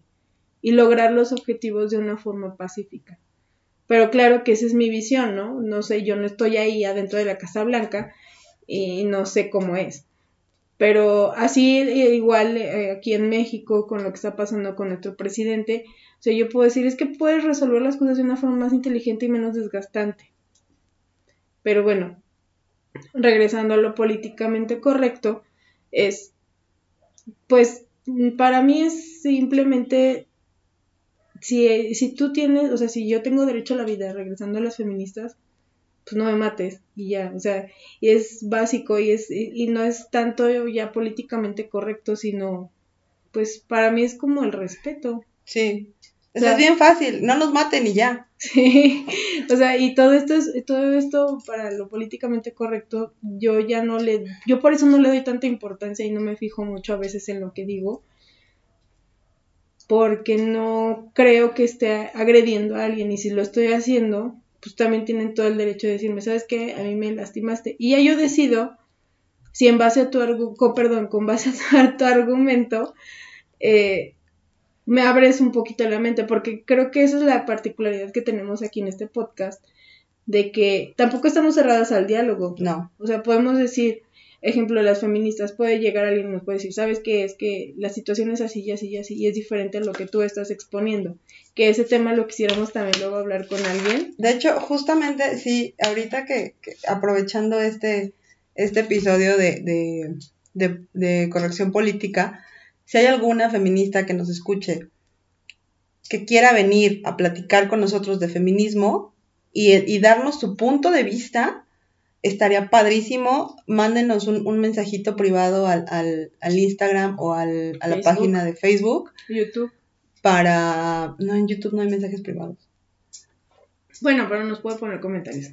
y lograr los objetivos de una forma pacífica. Pero claro que esa es mi visión, ¿no? No sé, yo no estoy ahí adentro de la Casa Blanca y no sé cómo es. Pero así igual eh, aquí en México con lo que está pasando con nuestro presidente, o sea, yo puedo decir es que puedes resolver las cosas de una forma más inteligente y menos desgastante. Pero bueno, regresando a lo políticamente correcto, es, pues, para mí es simplemente, si, si tú tienes, o sea, si yo tengo derecho a la vida, regresando a las feministas, pues no me mates y ya, o sea, y es básico y es y, no es tanto ya políticamente correcto, sino pues para mí es como el respeto. Sí. Eso es bien fácil, no nos maten y ya. Sí, o sea, y todo esto es, todo esto para lo políticamente correcto, yo ya no le, yo por eso no le doy tanta importancia y no me fijo mucho a veces en lo que digo, porque no creo que esté agrediendo a alguien y si lo estoy haciendo, pues también tienen todo el derecho de decirme, ¿sabes qué? A mí me lastimaste. Y ya yo decido si en base a tu argumento, perdón, con base a tu argumento, eh, me abres un poquito la mente, porque creo que esa es la particularidad que tenemos aquí en este podcast, de que tampoco estamos cerradas al diálogo. No. O sea, podemos decir, ejemplo, las feministas, puede llegar alguien y nos puede decir, ¿sabes qué? Es que la situación es así y así y así, y es diferente a lo que tú estás exponiendo. Que ese tema lo quisiéramos también luego hablar con alguien. De hecho, justamente, sí, ahorita que, aprovechando este, este episodio de, de, de corrección política, si hay alguna feminista que nos escuche que quiera venir a platicar con nosotros de feminismo y, y darnos su punto de vista, estaría padrísimo. Mándenos un, mensajito privado al, al, Instagram o al, a la página de Facebook. YouTube. Para. No, en YouTube no hay mensajes privados. Bueno, pero nos puede poner comentarios.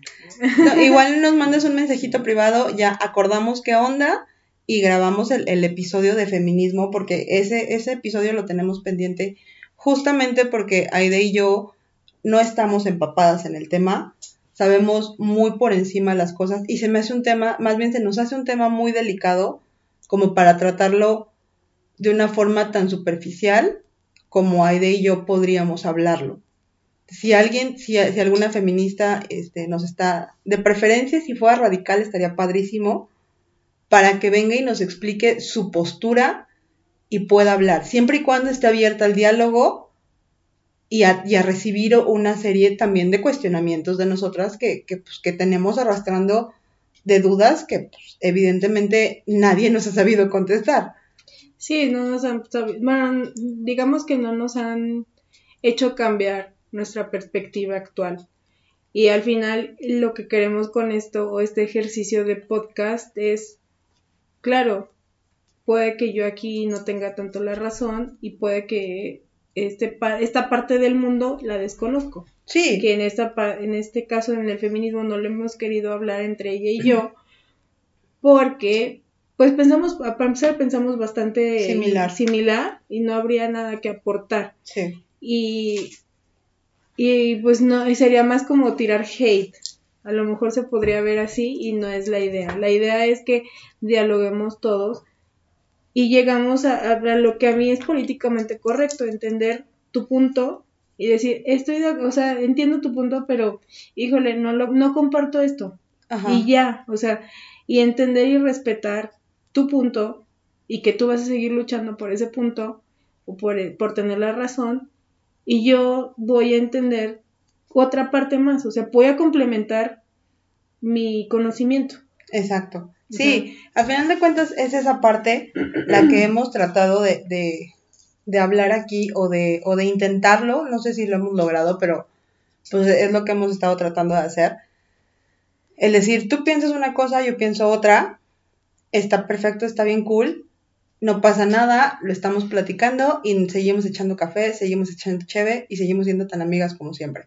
igual nos mandes un mensajito privado, ya acordamos qué onda y grabamos el, episodio de feminismo porque ese, ese episodio lo tenemos pendiente justamente porque Aide y yo no estamos empapadas en el tema, sabemos muy por encima las cosas y se me hace un tema, más bien se nos hace un tema muy delicado como para tratarlo de una forma tan superficial como Aide y yo podríamos hablarlo. Si alguien, si, alguna feminista este, nos está, de preferencia si fuera radical estaría padrísimo, para que venga y nos explique su postura y pueda hablar, siempre y cuando esté abierta al diálogo y a, recibir una serie también de cuestionamientos de nosotras que, pues, que tenemos arrastrando de dudas que pues, evidentemente nadie nos ha sabido contestar. Sí, no nos han, bueno, digamos que no nos han hecho cambiar nuestra perspectiva actual. Y al final lo que queremos con esto o este ejercicio de podcast es claro, puede que yo aquí no tenga tanto la razón y puede que este esta parte del mundo la desconozco. Sí. Que en, esta, en este caso, en el feminismo, no lo hemos querido hablar entre ella y yo, porque, pues pensamos, para empezar, pensamos bastante similar. similar y no habría nada que aportar. Sí. Y, y pues no, sería más como tirar hate. A lo mejor se podría ver así y no es la idea. La idea es que dialoguemos todos y llegamos a, lo que a mí es políticamente correcto, entender tu punto y decir, estoy de, o sea, entiendo tu punto, pero híjole, no lo, no comparto esto. Y ya, o sea, y entender y respetar tu punto y que tú vas a seguir luchando por ese punto o por, por tener la razón y yo voy a entender otra parte más, o sea, voy a complementar mi conocimiento. Exacto. Sí, al final de cuentas es esa parte la que hemos tratado de, hablar aquí o de, o de intentarlo, no sé si lo hemos logrado, pero pues es lo que hemos estado tratando de hacer. El decir, tú piensas una cosa, yo pienso otra, está perfecto, está bien cool, no pasa nada, lo estamos platicando y seguimos echando café, seguimos echando cheve y seguimos siendo tan amigas como siempre.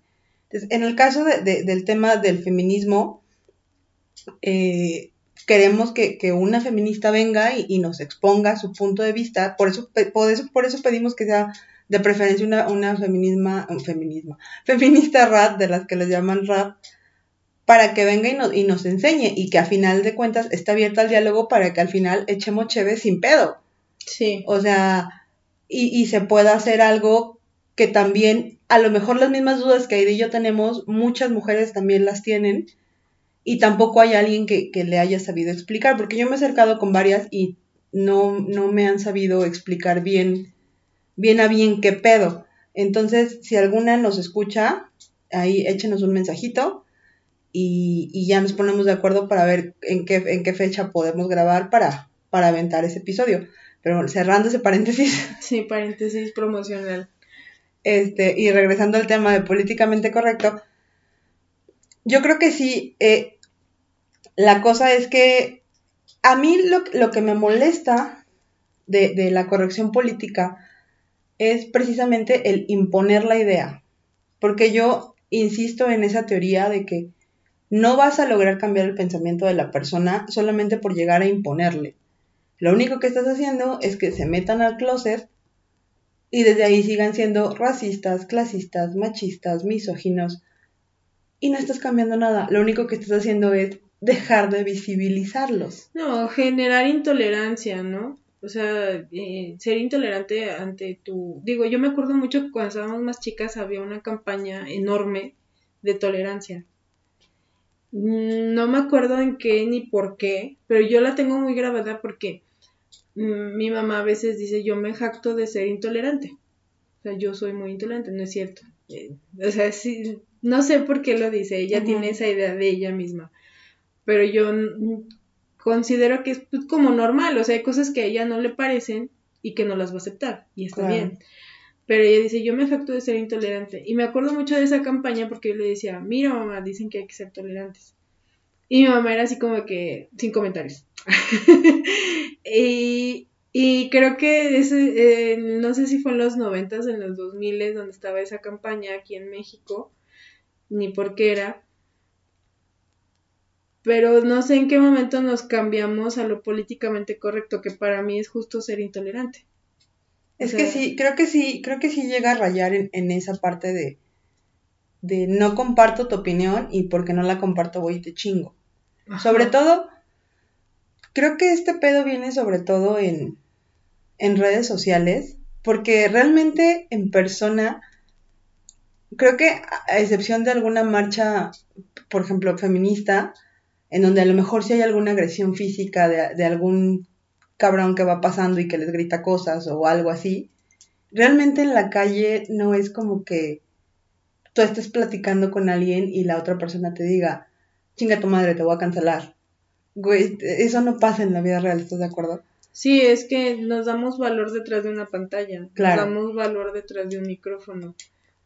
En el caso del tema del feminismo, eh, queremos que, una feminista venga y, nos exponga su punto de vista, por eso, por eso, por eso pedimos que sea de preferencia una, una feminisma, un feminista rap, de las que les llaman rap, para que venga y, y nos enseñe y que a final de cuentas esté abierta al diálogo para que al final echemos cheve sin pedo. Sí. O sea, y, y se pueda hacer algo que también a lo mejor las mismas dudas que Aide y yo tenemos, muchas mujeres también las tienen y tampoco hay alguien que, le haya sabido explicar, porque yo me he acercado con varias y no, no me han sabido explicar bien, bien a bien qué pedo. Entonces, si alguna nos escucha, ahí échenos un mensajito y, y ya nos ponemos de acuerdo para ver en qué, en qué fecha podemos grabar para, para aventar ese episodio. Pero bueno, cerrando ese paréntesis. Sí, paréntesis promocional. Este, y regresando al tema de políticamente correcto, yo creo que sí, eh, la cosa es que a mí lo, que me molesta de, de, la corrección política es precisamente el imponer la idea, porque yo insisto en esa teoría de que no vas a lograr cambiar el pensamiento de la persona solamente por llegar a imponerle. Lo único que estás haciendo es que se metan al closet y desde ahí sigan siendo racistas, clasistas, machistas, misóginos. Y no estás cambiando nada. Lo único que estás haciendo es dejar de visibilizarlos. No, generar intolerancia, ¿no? O sea, eh, ser intolerante ante tu... Digo, yo me acuerdo mucho que cuando estábamos más chicas había una campaña enorme de tolerancia. No me acuerdo en qué ni por qué, pero yo la tengo muy grabada porque Mm, mi mamá a veces dice, yo me jacto de ser intolerante. O sea, yo soy muy intolerante, no es cierto. Eh, o sea, sí, no sé por qué lo dice, ella tiene esa idea de ella misma. Pero yo considero que es pues, como normal, o sea, hay cosas que a ella no le parecen y que no las va a aceptar, y está bien. Pero ella dice, yo me jacto de ser intolerante. Y me acuerdo mucho de esa campaña porque yo le decía, mira mamá, dicen que hay que ser tolerantes. Y mi mamá era así como que, sin comentarios. y, y, creo que ese, eh, no sé si fue en los noventas, en los 2000 donde estaba esa campaña aquí en México, ni por qué era. Pero no sé en qué momento nos cambiamos a lo políticamente correcto, que para mí es justo ser intolerante. Es que sí, creo que sí, creo que sí llega a rayar en, en esa parte de, de no comparto tu opinión y porque no la comparto voy y te chingo. Sobre todo, creo que este pedo viene sobre todo en, en redes sociales, porque realmente en persona, creo que a excepción de alguna marcha, por ejemplo, feminista, en donde a lo mejor sí hay alguna agresión física de, de algún cabrón que va pasando y que les grita cosas o algo así, realmente en la calle no es como que tú estés platicando con alguien y la otra persona te diga, chinga tu madre, te voy a cancelar. Güey, eso no pasa en la vida real, ¿estás de acuerdo? Sí, es que nos damos valor detrás de una pantalla, claro. nos damos valor detrás de un micrófono,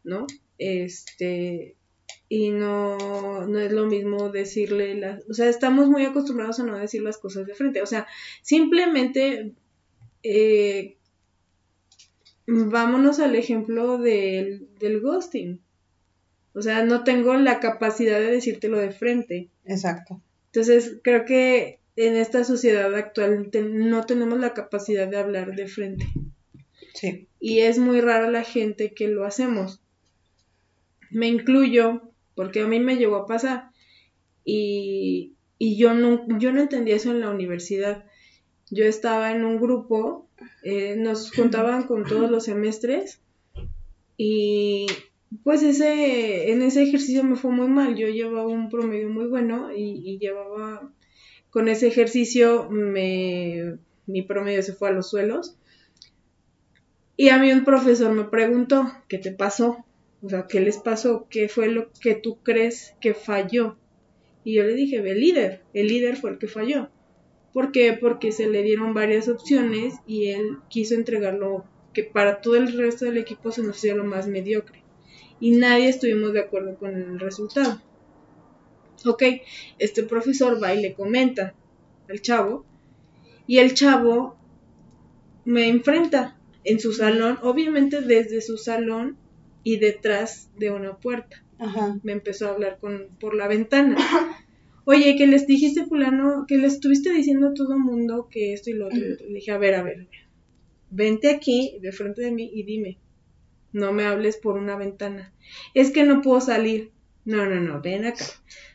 ¿no? Este, y no, no es lo mismo decirle las, o sea, estamos muy acostumbrados a no decir las cosas de frente, o sea, simplemente eh, vámonos al ejemplo del, del ghosting. O sea, no tengo la capacidad de decírtelo de frente. Exacto. Entonces, creo que en esta sociedad actual no tenemos la capacidad de hablar de frente. Sí. Y es muy rara la gente que lo hacemos. Me incluyo, porque a mí me llegó a pasar. Y, y yo, no, yo no entendía eso en la universidad. Yo estaba en un grupo, eh, nos juntaban con todos los semestres y pues ese, en ese ejercicio me fue muy mal. Yo llevaba un promedio muy bueno y, llevaba, con ese ejercicio me, mi promedio se fue a los suelos. Y a mí un profesor me preguntó, ¿qué te pasó? O sea, ¿qué les pasó? ¿Qué fue lo que tú crees que falló? Y yo le dije, el líder, el líder fue el que falló. ¿Por qué? Porque se le dieron varias opciones y él quiso entregarlo que para todo el resto del equipo se nos hacía lo más mediocre y nadie estuvimos de acuerdo con el resultado. Ok, este profesor va y le comenta al chavo y el chavo me enfrenta en su salón, obviamente desde su salón y detrás de una puerta. Ajá. Me empezó a hablar con, por la ventana. Oye, que les dijiste fulano, que les estuviste diciendo a todo mundo que esto y lo otro. Le dije, a ver, a ver, vente aquí de frente de mí y dime, no me hables por una ventana. Es que no puedo salir. No, no, no, ven acá.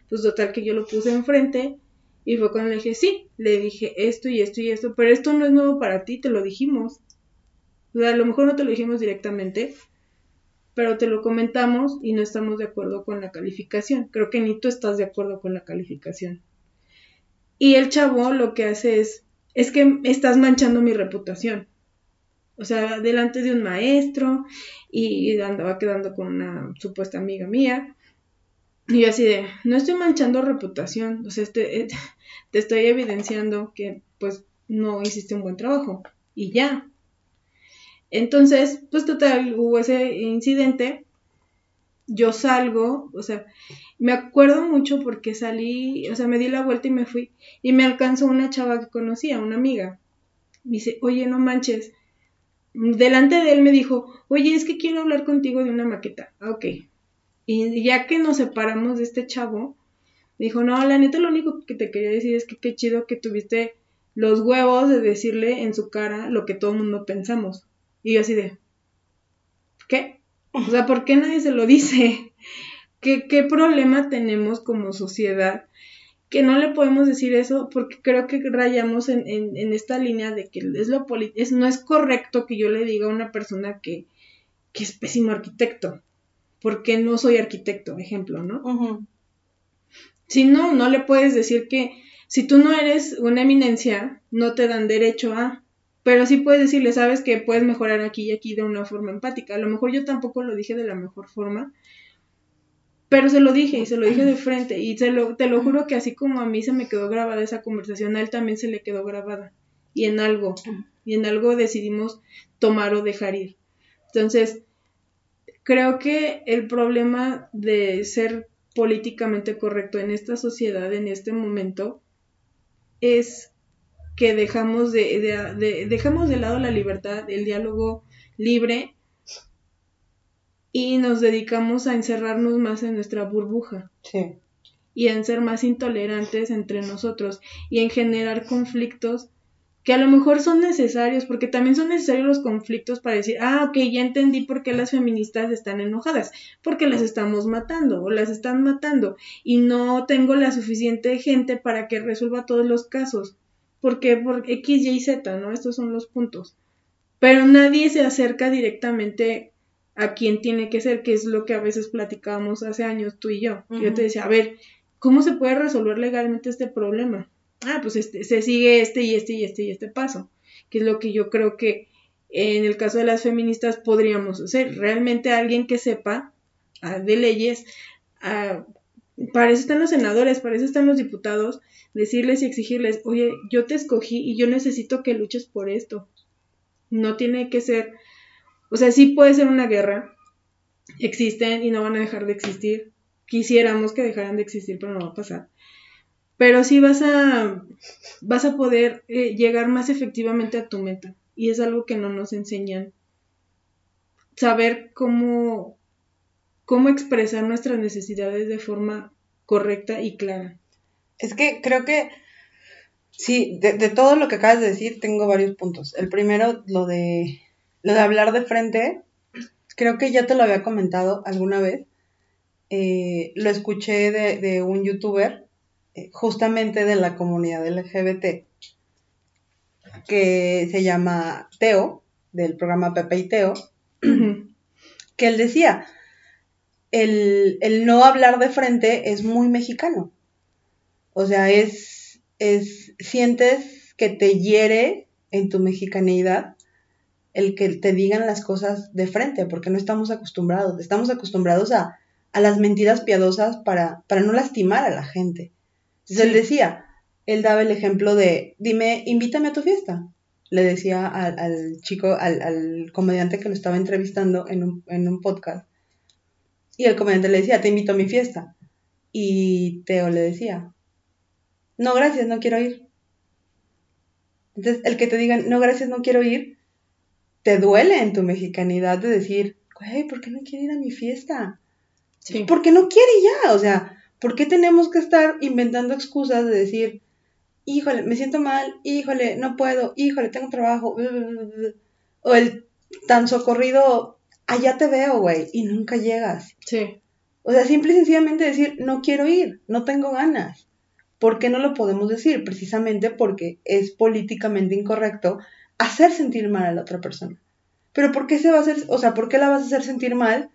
Pues total que yo lo puse enfrente y fue cuando le dije, sí, le dije esto y esto y esto, pero esto no es nuevo para ti, te lo dijimos. O sea, a lo mejor no te lo dijimos directamente, pero te lo comentamos y no estamos de acuerdo con la calificación. Creo que ni tú estás de acuerdo con la calificación. Y el chavo lo que hace es es que estás manchando mi reputación. O sea, delante de un maestro y andaba quedando con una supuesta amiga mía. Y yo así de, no estoy manchando reputación, o sea, este, te estoy evidenciando que pues no hiciste un buen trabajo y ya. Entonces, pues total, hubo ese incidente, yo salgo, o sea, me acuerdo mucho porque salí, o sea, me di la vuelta y me fui y me alcanzó una chava que conocía, una amiga. Me dice, oye, no manches. Delante de él me dijo, oye, es que quiero hablar contigo de una maqueta. Ah, ok. Y ya que nos separamos de este chavo, me dijo, no, la neta lo único que te quería decir es que qué chido que tuviste los huevos de decirle en su cara lo que todo el mundo pensamos. Y yo así de, ¿qué? O sea, ¿por qué nadie se lo dice? ¿Qué, qué problema tenemos como sociedad? Que no le podemos decir eso porque creo que rayamos en, en, esta línea de que es lo es, no es correcto que yo le diga a una persona que, que es pésimo arquitecto, porque no soy arquitecto, ejemplo, ¿no? Si no, no le puedes decir que si tú no eres una eminencia, no te dan derecho a, pero sí puedes decirle, sabes que puedes mejorar aquí y aquí de una forma empática. A lo mejor yo tampoco lo dije de la mejor forma, pero se lo dije y se lo dije de frente y se lo, te lo juro que así como a mí se me quedó grabada esa conversación, a él también se le quedó grabada y en algo, y en algo decidimos tomar o dejar ir. Entonces, creo que el problema de ser políticamente correcto en esta sociedad, en este momento, es que dejamos de, dejamos de lado la libertad, el diálogo libre y nos dedicamos a encerrarnos más en nuestra burbuja. Y en ser más intolerantes entre nosotros y en generar conflictos que a lo mejor son necesarios, porque también son necesarios los conflictos para decir, ah, ok, ya entendí por qué las feministas están enojadas, porque las estamos matando o las están matando y no tengo la suficiente gente para que resuelva todos los casos, porque por X, Y, Z, ¿no? Estos son los puntos. Pero nadie se acerca directamente a quien tiene que ser, que es lo que a veces platicábamos hace años tú y yo. Yo te decía, a ver, ¿cómo se puede resolver legalmente este problema? ah, pues este, se sigue este y este y este y este paso, que es lo que yo creo que en el caso de las feministas podríamos hacer. Realmente alguien que sepa ah, de leyes, ah, para eso están los senadores, para eso están los diputados, decirles y exigirles, oye, yo te escogí y yo necesito que luches por esto. No tiene que ser, o sea, sí puede ser una guerra, existen y no van a dejar de existir. Quisiéramos que dejaran de existir, pero no va a pasar pero sí vas a, vas a poder eh, llegar más efectivamente a tu meta. Y es algo que no nos enseñan. Saber cómo, cómo expresar nuestras necesidades de forma correcta y clara. Es que creo que, sí, de, todo lo que acabas de decir, tengo varios puntos. El primero, lo de, lo de hablar de frente, creo que ya te lo había comentado alguna vez. Eh, lo escuché de, de un youtuber eh, justamente de la comunidad LGBT, que se llama Teo, del programa Pepe y Teo, que él decía, el, no hablar de frente es muy mexicano. O sea, es, es, sientes que te hiere en tu mexicanidad el que te digan las cosas de frente, porque no estamos acostumbrados, estamos acostumbrados a, a las mentiras piadosas para, para no lastimar a la gente. Entonces él decía, él daba el ejemplo de, dime, invítame a tu fiesta. Le decía al, chico, al, comediante que lo estaba entrevistando en un, en un podcast. Y el comediante le decía, te invito a mi fiesta. Y Teo le decía, no, gracias, no quiero ir. Entonces, el que te digan, no, gracias, no quiero ir, te duele en tu mexicanidad de decir, güey, ¿por qué no quiere ir a mi fiesta? Sí. Porque no quiere ya, o sea, ¿Por qué tenemos que estar inventando excusas de decir, híjole, me siento mal, híjole, no puedo, híjole, tengo trabajo, o el tan socorrido, allá te veo, güey, y nunca llegas. Sí. O sea, simple y sencillamente decir, no quiero ir, no tengo ganas. ¿Por qué no lo podemos decir? Precisamente porque es políticamente incorrecto hacer sentir mal a la otra persona. Pero ¿por qué se va a hacer, o sea, por qué la vas a hacer sentir mal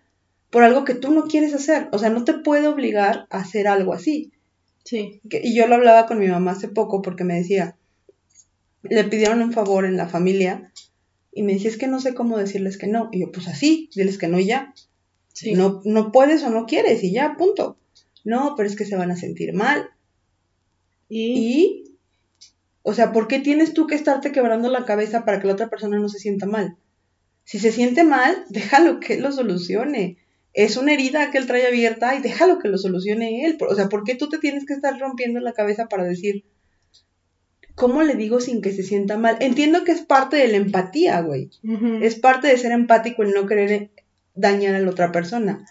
por algo que tú no quieres hacer. O sea, no te puede obligar a hacer algo así. Sí. y yo lo hablaba con mi mamá hace poco porque me decía, le pidieron un favor en la familia y me dice, es que no sé cómo decirles que no. Y yo, pues así, diles que no y ya. No, no puedes o no quieres y ya, punto. No, pero es que se van a sentir mal. ¿Y? o sea, ¿por qué tienes tú que estarte quebrando la cabeza para que la otra persona no se sienta mal? Si se siente mal, déjalo que lo solucione. Es una herida que él trae abierta y déjalo que lo solucione él. O sea, ¿por qué tú te tienes que estar rompiendo la cabeza para decir, ¿cómo le digo sin que se sienta mal? Entiendo que es parte de la empatía, güey. Es parte de ser empático el no querer dañar a la otra persona.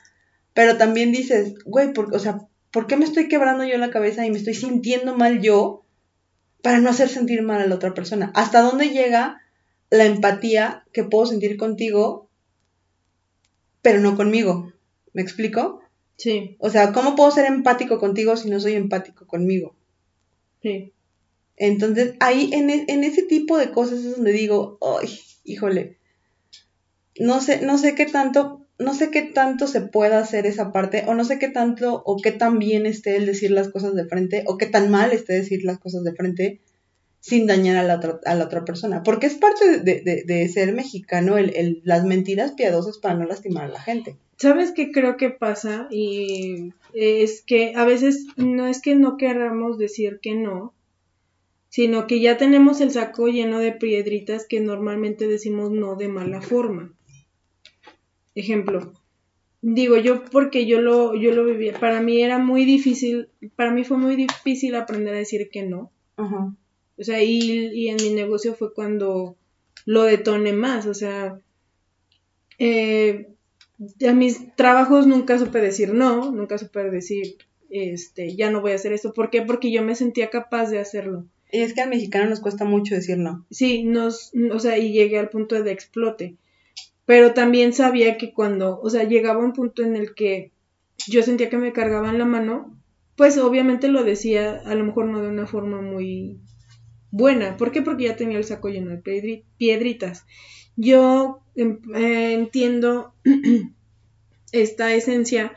Pero también dices, güey, o sea, ¿por qué me estoy quebrando yo la cabeza y me estoy sintiendo mal yo para no hacer sentir mal a la otra persona? ¿Hasta dónde llega la empatía que puedo sentir contigo, pero no conmigo? ¿Me explico? Sí. O sea, ¿cómo puedo ser empático contigo si no soy empático conmigo? Sí. Entonces, ahí en, e, en ese tipo de cosas es donde digo, ay, híjole, no sé, no sé qué tanto, no sé qué tanto se pueda hacer esa parte, o no sé qué tanto, o qué tan bien esté el decir las cosas de frente, o qué tan mal esté decir las cosas de frente, sin dañar a la otra, a la otra persona. Porque es parte de, de, de ser mexicano el, el, las mentiras piadosas para no lastimar a la gente. ¿Sabes qué creo que pasa? Y es que a veces no es que no queramos decir que no, sino que ya tenemos el saco lleno de piedritas que normalmente decimos no de mala forma. Ejemplo, digo yo porque yo lo, yo lo vivía, para mí era muy difícil, para mí fue muy difícil aprender a decir que no. Ajá. O sea, y, y, en mi negocio fue cuando lo detoné más, o sea, eh, a mis trabajos nunca supe decir no, nunca supe decir, este, ya no voy a hacer esto. ¿Por qué? Porque yo me sentía capaz de hacerlo. Y es que al mexicano nos cuesta mucho decir no. Sí, nos, o sea, y llegué al punto de explote. Pero también sabía que cuando, o sea, llegaba un punto en el que yo sentía que me cargaban la mano, pues obviamente lo decía, a lo mejor no de una forma muy buena. ¿Por qué? Porque ya tenía el saco lleno de piedritas. Yo em, eh, entiendo esta esencia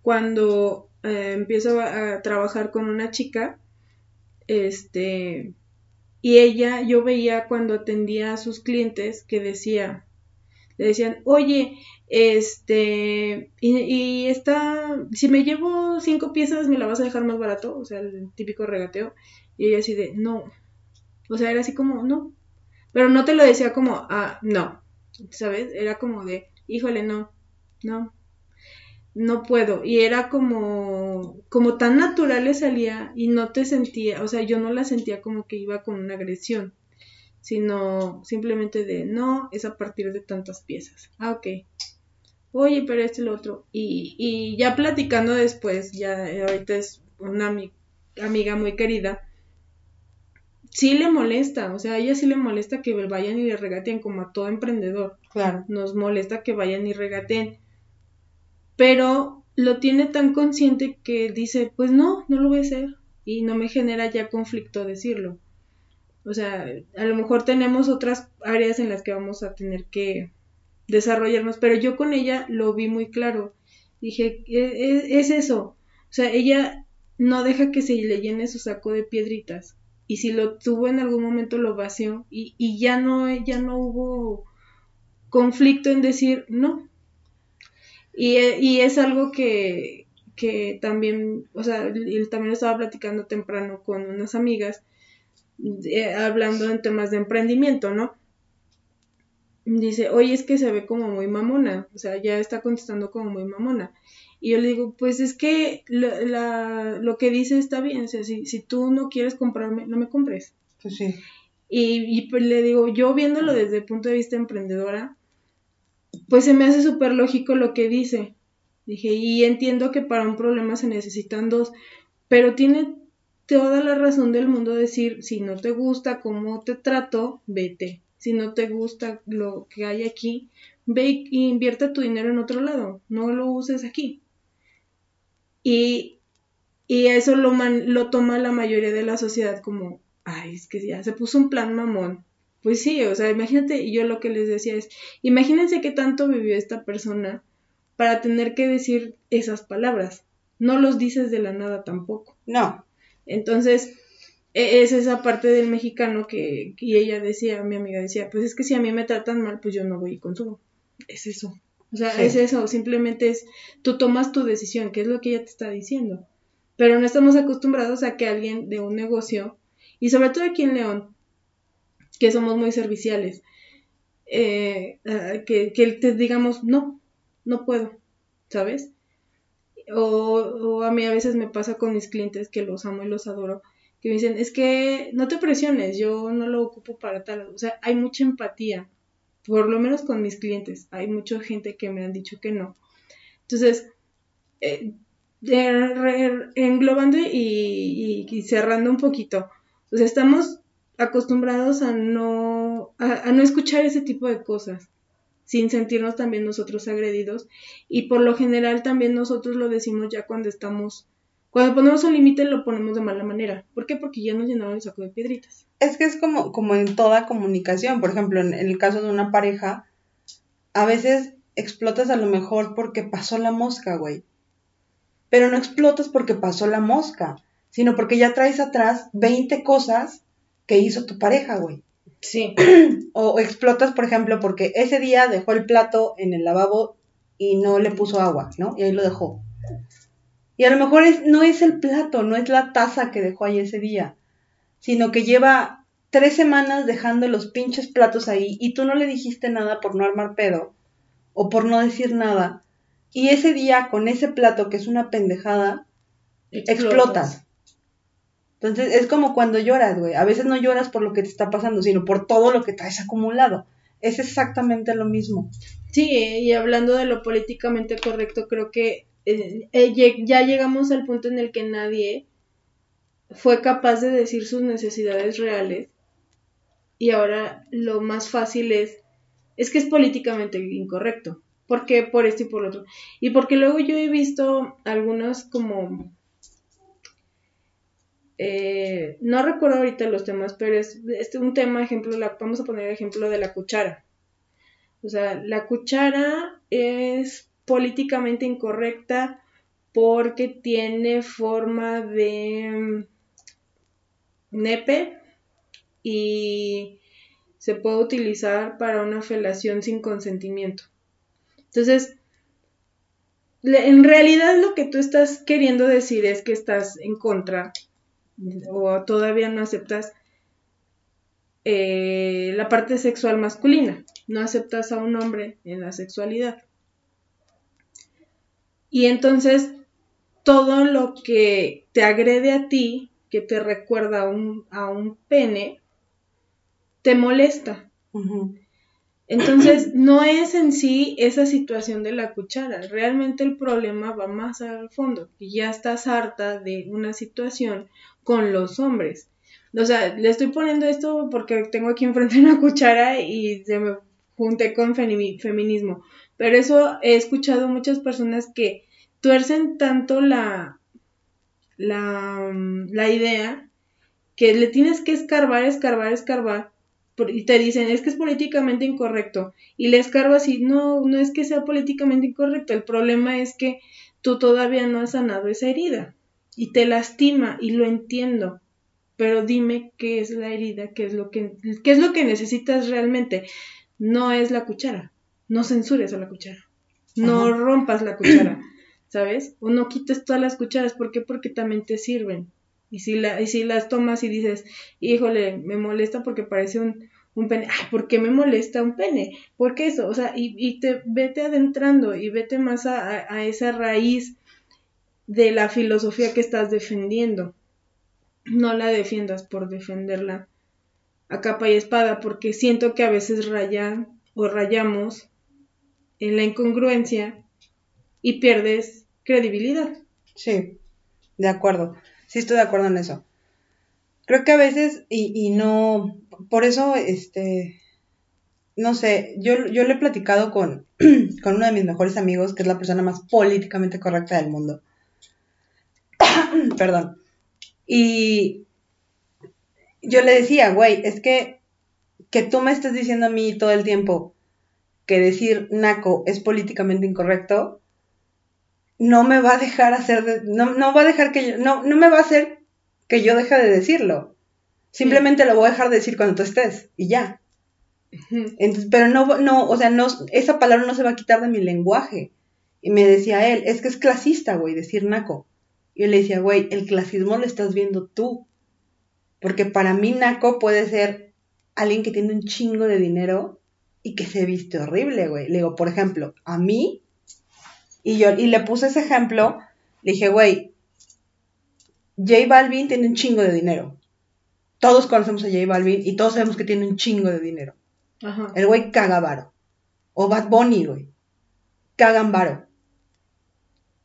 cuando eh, empiezo a trabajar con una chica este, y ella, yo veía cuando atendía a sus clientes que decía, le decían, oye, este, y, y está, si me llevo cinco piezas, ¿me la vas a dejar más barato? O sea, el típico regateo. Y ella así de, no. O sea, era así como, no. Pero no te lo decía como, ah, no. ¿Sabes? Era como de, híjole, no, no no puedo. Y era como, como tan natural le salía y no te sentía, o sea, yo no la sentía como que iba con una agresión, sino simplemente de, no, es a partir de tantas piezas. Ah, ok. Oye, pero este es lo otro. Y, y ya platicando después, ya ahorita es una amiga muy querida, sí le molesta, o sea, a ella sí le molesta que vayan y le regateen como a todo emprendedor. Claro. Nos molesta que vayan y regateen pero lo tiene tan consciente que dice, pues no, no lo voy a hacer y no me genera ya conflicto decirlo. O sea, a lo mejor tenemos otras áreas en las que vamos a tener que desarrollarnos, pero yo con ella lo vi muy claro. Dije, e, e, es, eso. O sea, ella no deja que se le llene su saco de piedritas. Y si lo tuvo en algún momento lo vació y, y ya no, ya no hubo conflicto en decir, no, y, y es algo que, que también, o sea, también estaba platicando temprano con unas amigas, hablando en temas de emprendimiento, ¿no? Dice, oye, es que se ve como muy mamona, o sea, ya está contestando como muy mamona. Y yo le digo, pues es que la, lo que dice está bien, o sea, si, si tú no quieres comprarme, no me compres. Pues sí. Y, y pues le digo, yo viéndolo desde el punto de vista emprendedora, pues se me hace súper lógico lo que dice. Dije, y entiendo que para un problema se necesitan dos, pero tiene toda la razón del mundo decir, si no te gusta cómo te trato, vete. Si no te gusta lo que hay aquí, ve e invierte tu dinero en otro lado, no lo uses aquí. Y, y eso lo, lo toma la mayoría de la sociedad como, ay, es que ya se puso un plan mamón. Pues sí, o sea, imagínate, y yo lo que les decía es, imagínense qué tanto vivió esta persona para tener que decir esas palabras. No los dices de la nada tampoco. No. Entonces, e, es esa parte del mexicano que, y ella decía, mi amiga decía, pues es que si a mí me tratan mal, pues yo no voy y consumo. Es eso. O sea, es eso, simplemente es, tú tomas tu decisión, que es lo que ella te está diciendo. Pero no estamos acostumbrados a que alguien de un negocio, y sobre todo aquí en León, que somos muy serviciales, eh, que, que te digamos, no, no puedo, ¿sabes? O, o, a mí a veces me pasa con mis clientes que los amo y los adoro, que me dicen, es que no te presiones, yo no lo ocupo para tal. O sea, hay mucha empatía, por lo menos con mis clientes. Hay mucha gente que me han dicho que no. Entonces, eh, englobando y, y, cerrando un poquito, o sea, estamos acostumbrados a no, a, no escuchar ese tipo de cosas sin sentirnos también nosotros agredidos y por lo general también nosotros lo decimos ya cuando estamos cuando ponemos un límite lo ponemos de mala manera. ¿Por qué? Porque ya nos llenaron el saco de piedritas. Es que es como, como en toda comunicación. Por ejemplo, en, el caso de una pareja, a veces explotas a lo mejor porque pasó la mosca, güey. Pero no explotas porque pasó la mosca, sino porque ya traes atrás 20 cosas que hizo tu pareja, güey. Sí. o explotas, por ejemplo, porque ese día dejó el plato en el lavabo y no le puso agua, ¿no? Y ahí lo dejó. Y a lo mejor es, no es el plato, no es la taza que dejó ahí ese día, sino que lleva tres semanas dejando los pinches platos ahí y tú no le dijiste nada por no armar pedo o por no decir nada. Y ese día con ese plato que es una pendejada, explotas. Entonces es como cuando lloras, güey. A veces no lloras por lo que te está pasando, sino por todo lo que traes acumulado. Es exactamente lo mismo. Sí, y hablando de lo políticamente correcto, creo que eh, eh, ya llegamos al punto en el que nadie fue capaz de decir sus necesidades reales y ahora lo más fácil es es que es políticamente incorrecto porque por esto y por lo otro y porque luego yo he visto algunos como eh, no recuerdo ahorita los temas pero es, un tema ejemplo vamos a poner ejemplo de la cuchara o sea la cuchara es políticamente incorrecta porque tiene forma de mm, nepe y se puede utilizar para una felación sin consentimiento. Entonces, en realidad lo que tú estás queriendo decir es que estás en contra o todavía no aceptas eh, la parte sexual masculina, no aceptas a un hombre en la sexualidad. Y entonces todo lo que te agrede a ti, que te recuerda a un, a un pene, te molesta. Entonces, no es en sí esa situación de la cuchara, realmente el problema va más al fondo, que ya estás harta de una situación con los hombres. O sea, le estoy poniendo esto porque tengo aquí enfrente una cuchara y se me junté con feminismo. Pero eso he escuchado muchas personas que tuercen tanto la, la, la idea que le tienes que escarbar, escarbar, escarbar y te dicen es que es políticamente incorrecto y le escarbas y no, no es que sea políticamente incorrecto, el problema es que tú todavía no has sanado esa herida y te lastima y lo entiendo, pero dime qué es la herida, qué es lo que, qué es lo que necesitas realmente, no es la cuchara, no censures a la cuchara, no rompas la cuchara, ¿sabes? O no quites todas las cucharas, ¿por qué? Porque también te sirven. Y si, la, si las tomas y dices, híjole, me molesta porque parece un, un pene, ¿por qué me molesta un pene? ¿Por qué eso? O sea, y, y te vete adentrando y vete más a, a, esa raíz de la filosofía que estás defendiendo. No la defiendas por defenderla a capa y espada, porque siento que a veces rayan o rayamos en la incongruencia y pierdes credibilidad. Sí, de acuerdo. Sí estoy de acuerdo en eso. Creo que a veces, y, no, por eso, este, no sé, yo, yo le he platicado con, con uno de mis mejores amigos, que es la persona más políticamente correcta del mundo. Perdón. Y yo le decía, güey, es que que tú me estés diciendo a mí todo el tiempo que decir naco es políticamente incorrecto, no me va a dejar hacer, no, no va a dejar que yo, no, no me va a hacer que yo deje de decirlo. Simplemente lo voy a dejar de decir cuando tú estés y ya. Entonces, pero no, no, o sea, no, esa palabra no se va a quitar de mi lenguaje. Y me decía él, es que es clasista, güey, decir naco. Y yo le decía, güey, el clasismo lo estás viendo tú. Porque para mí naco puede ser alguien que tiene un chingo de dinero y que se viste horrible, güey. Le digo, por ejemplo, a mí, y yo, y le puse ese ejemplo, le dije, güey, J Balvin tiene un chingo de dinero. Todos conocemos a J Balvin y todos sabemos que tiene un chingo de dinero. Ajá. El güey caga varo. O Bad Bunny, güey. Cagan varo.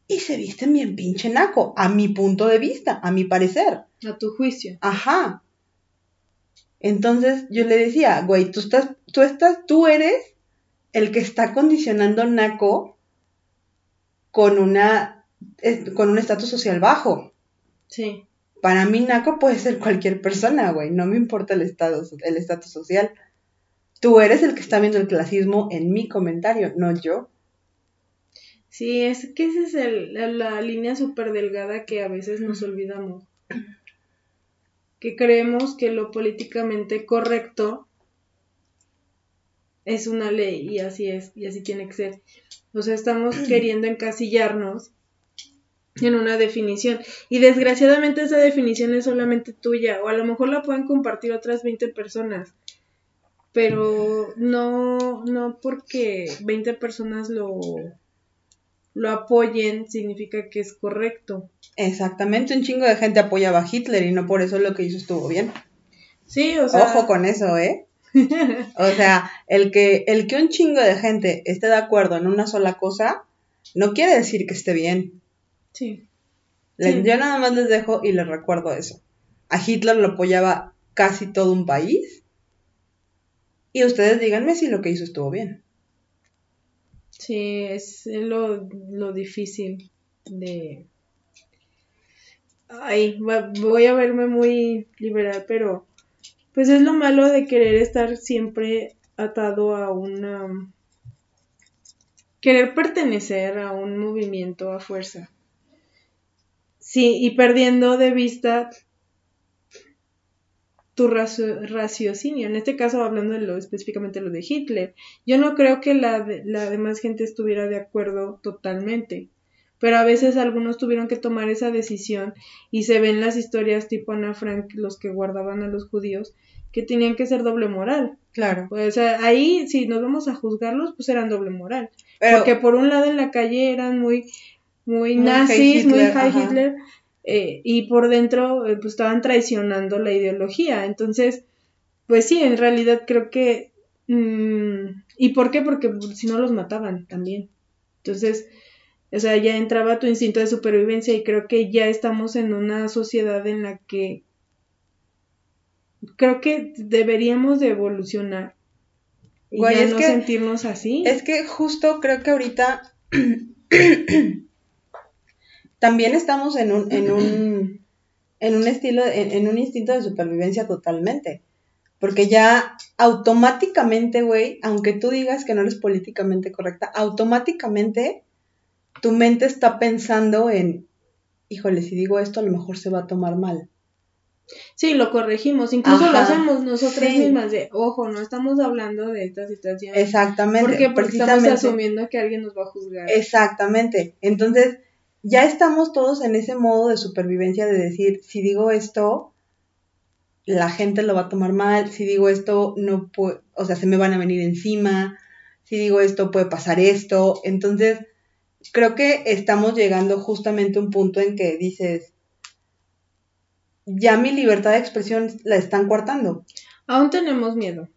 Y se visten bien pinche naco, a mi punto de vista, a mi parecer. A tu juicio. Ajá. Entonces yo le decía, güey, tú estás, tú estás, tú eres el que está condicionando naco con una, es- con un estatus social bajo. Sí. Para mí naco puede ser cualquier persona, güey, no me importa el estado, el estatus social. Tú eres el que está viendo el clasismo en mi comentario, no yo. Sí, es que esa es el- la, la línea súper delgada que a veces nos olvidamos. Que creemos que lo políticamente correcto es una ley y así es, y así tiene que ser. O sea, estamos queriendo encasillarnos en una definición. Y desgraciadamente esa definición es solamente tuya, o a lo mejor la pueden compartir otras 20 personas. Pero no, no porque 20 personas lo, lo apoyen significa que es correcto. Exactamente, un chingo de gente apoyaba a Hitler y no por eso lo que hizo estuvo bien. Sí, o sea. Ojo con eso, ¿eh? O sea, el que, el que un chingo de gente esté de acuerdo en una sola cosa, no quiere decir que esté bien. Sí. Les- Sí. Yo nada más les dejo y les recuerdo eso. A Hitler lo apoyaba casi todo un país. Y ustedes díganme si lo que hizo estuvo bien. Sí, es lo, lo difícil de... Ay, voy a verme muy liberal, pero pues es lo malo de querer estar siempre atado a una... querer pertenecer a un movimiento a fuerza. Sí, y perdiendo de vista tu racio- raciocinio. En este caso, hablando de lo específicamente lo de Hitler. Yo no creo que la, de- la demás gente estuviera de acuerdo totalmente. Pero a veces algunos tuvieron que tomar esa decisión y se ven las historias tipo Ana Frank, los que guardaban a los judíos, que tenían que ser doble moral. Claro. Pues, o sea, ahí, si nos vamos a juzgarlos, pues eran doble moral. Pero, Porque por un lado en la calle eran muy, muy, Muy nazis, high muy Hitler, high ajá. Hitler, eh, y por dentro eh, pues estaban traicionando la ideología. Entonces, pues sí, en realidad creo que... mm, ¿Y por qué? Porque si no los mataban también. Entonces, o sea, ya entraba tu instinto de supervivencia y creo que ya estamos en una sociedad en la que creo que deberíamos de evolucionar y ya es no que- sentirnos así. Es que justo creo que ahorita también estamos en un, en un, en un estilo, en, en un instinto de supervivencia totalmente. Porque ya automáticamente, güey, aunque tú digas que no eres políticamente correcta, automáticamente tu mente está pensando en, híjole, si digo esto a lo mejor se va a tomar mal. Sí, lo corregimos, incluso lo hacemos nosotras sí. mismas de, ojo, no estamos hablando de esta situación. Exactamente. ¿Por qué? Porque estamos asumiendo que alguien nos va a juzgar. Exactamente. Entonces, ya estamos todos en ese modo de supervivencia de decir, si digo esto, la gente lo va a tomar mal, si digo esto, no o sea, se me van a venir encima, si digo esto, puede pasar esto. Entonces, creo que estamos llegando justamente a un punto en que dices, ya mi libertad de expresión la están coartando. Aún tenemos miedo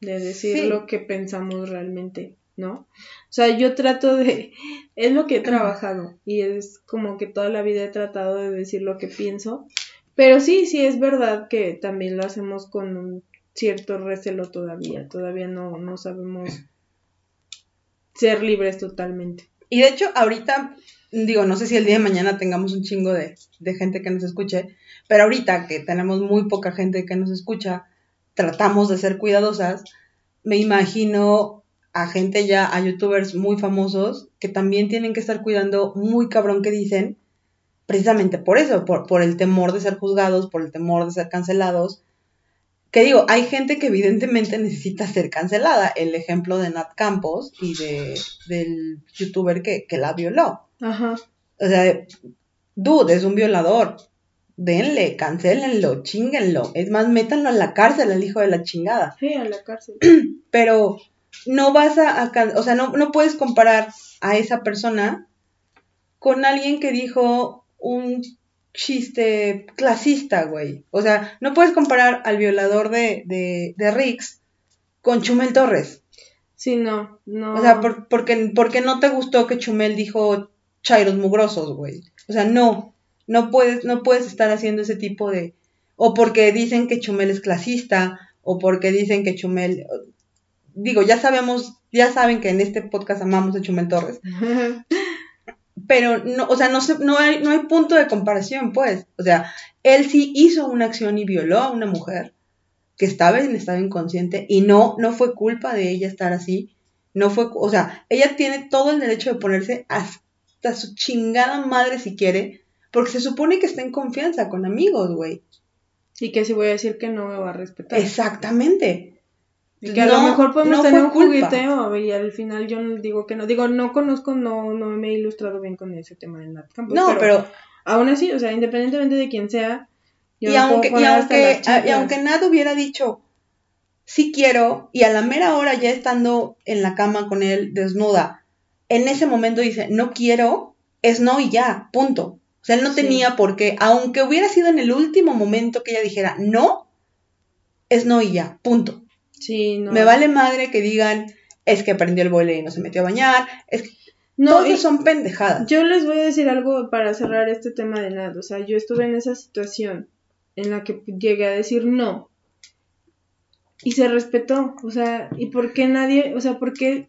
de decir Sí. lo que pensamos realmente, ¿no? O sea, yo trato de, es lo que he trabajado y es como que toda la vida he tratado de decir lo que pienso, pero sí, sí es verdad que también lo hacemos con un cierto recelo todavía, todavía no, no sabemos ser libres totalmente. Y de hecho, ahorita, digo, no sé si el día de mañana tengamos un chingo de, de gente que nos escuche, pero ahorita que tenemos muy poca gente que nos escucha, tratamos de ser cuidadosas. Me imagino a gente ya, a youtubers muy famosos, que también tienen que estar cuidando muy cabrón que dicen, precisamente por eso, por, por el temor de ser juzgados, por el temor de ser cancelados, Que digo, hay gente que evidentemente necesita ser cancelada. El ejemplo de Nat Campos y de, del youtuber que, que la violó. Ajá. O sea, dude, es un violador. Denle, cancélenlo, chinguenlo. Es más, métanlo a la cárcel, el hijo de la chingada. Sí, a la cárcel. Pero no vas a, o sea, no, no puedes comparar a esa persona con alguien que dijo un chiste clasista, güey. O sea, no puedes comparar al violador de, de, de Rix con Chumel Torres. Sí, no, no. O sea, por- porque, porque no te gustó que Chumel dijo chairos mugrosos, güey. O sea, no, no puedes, no puedes estar haciendo ese tipo de... O porque dicen que Chumel es clasista, o porque dicen que Chumel... Digo, ya sabemos, ya saben que en este podcast amamos a Chumel Torres, pero no, o sea, no, se, no, hay, no hay punto de comparación, pues. O sea, él sí hizo una acción y violó a una mujer que estaba en estado inconsciente y no, no fue culpa de ella estar así. No fue, o sea, ella tiene todo el derecho de ponerse hasta su chingada madre si quiere, porque se supone que está en confianza con amigos, güey. y que si voy a decir que no me va a respetar. Exactamente. Y que a No, lo mejor podemos no tener un culpa. jugueteo y al final yo digo que no. Digo, no conozco, no, no me he ilustrado bien con ese tema de Nat Campos. No, pero, Aún así, o sea, independientemente de quién sea. yo y puedo aunque, y aunque, y aunque Nat hubiera dicho, sí quiero, y a la mera hora ya estando en la cama con él desnuda, en ese momento dice, no quiero, es no y ya, punto. O sea, él no Sí. tenía por qué, aunque hubiera sido en el último momento que ella dijera, no, es no y ya, punto. Sí, no. Me vale madre que digan, es que aprendió el vole y no se metió a bañar, es que No, todo y- son pendejadas. Yo les voy a decir algo para cerrar este tema de nada. O sea, yo estuve en esa situación en la que llegué a decir no. Y se respetó. O sea, ¿y por qué nadie, o sea, por qué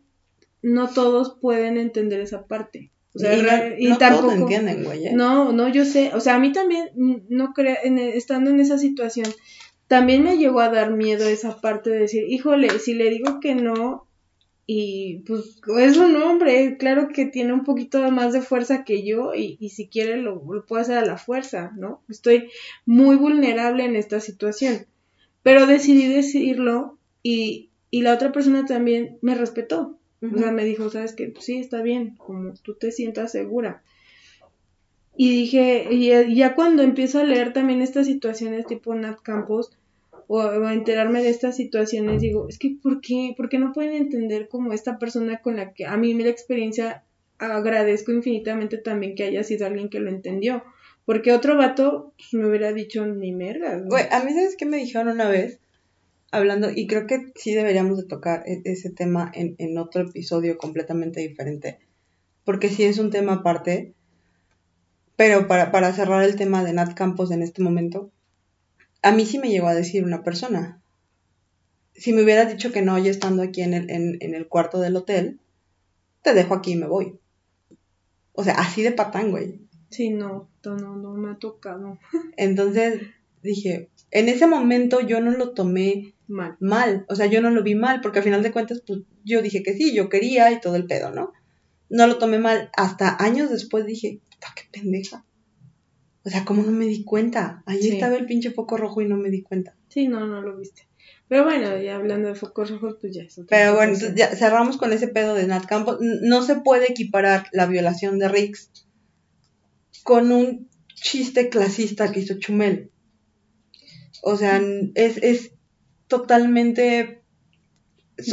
no todos pueden entender esa parte? O sea, y no, re- y no tampoco. todos entienden, güey. ¿eh? No, no, yo sé. O sea, a mí también, mm, no creo, en, estando en esa situación, también me llegó a dar miedo esa parte de decir, híjole, si le digo que no, y pues es un hombre, claro que tiene un poquito más de fuerza que yo, y, y si quiere lo, lo puede hacer a la fuerza, ¿no? Estoy muy vulnerable en esta situación. Pero decidí decirlo y, y la otra persona también me respetó. O sea, me dijo, sabes que sí, está bien, como tú te sientas segura. Y dije, y ya- cuando empiezo a leer también estas situaciones tipo Nat Campos, o, a enterarme de estas situaciones, digo, es que ¿por qué? ¿Por qué no pueden entender como esta persona con la que a mí la experiencia agradezco infinitamente también que haya sido alguien que lo entendió? Porque otro vato pues, me hubiera dicho ni. Güey, a mí, ¿sabes qué me dijeron una vez? Hablando, y creo que sí deberíamos de tocar e- ese tema en, en otro episodio completamente diferente, porque sí es un tema aparte, pero para, para cerrar el tema de Nat Campos en este momento, a mí sí me llegó a decir una persona, si me hubieras dicho que no, ya estando aquí en el, en, en el cuarto del hotel, te dejo aquí y me voy. O sea, así de patán, güey. Sí, no, no, no me ha tocado Entonces dije, en ese momento yo no lo tomé mal. mal, o sea, yo no lo vi mal, porque al final de cuentas, pues yo dije que sí, yo quería y todo el pedo, ¿no? No lo tomé mal, hasta años después dije, puta, qué pendeja. O sea, ¿cómo no me di cuenta? Sí. estaba el pinche foco rojo y no me di cuenta. Sí, no, no lo viste. Pero bueno, ya hablando de focos rojos, pues ya es otra Pero bueno, entonces ya cerramos con ese pedo de Nat Campos. No se puede equiparar la violación de Riggs con un chiste clasista que hizo Chumel. O sea, es, es totalmente...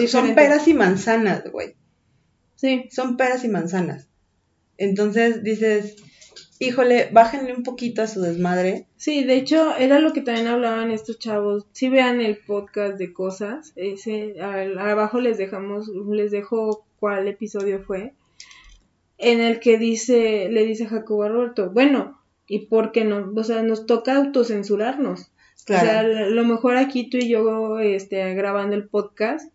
Son peras y manzanas, güey. Sí, Son peras y manzanas. Entonces dices, híjole, bájenle un poquito a su desmadre. sí, de hecho, era lo que también hablaban estos chavos. Si vean el podcast de cosas, ese, al- abajo les dejamos, les dejo cuál episodio fue, en el que dice, le dice Jacobo a Roberto, bueno, ¿y por qué no? O sea, nos toca autocensurarnos. Claro. O sea, a lo mejor aquí tú y yo este, grabando el podcast,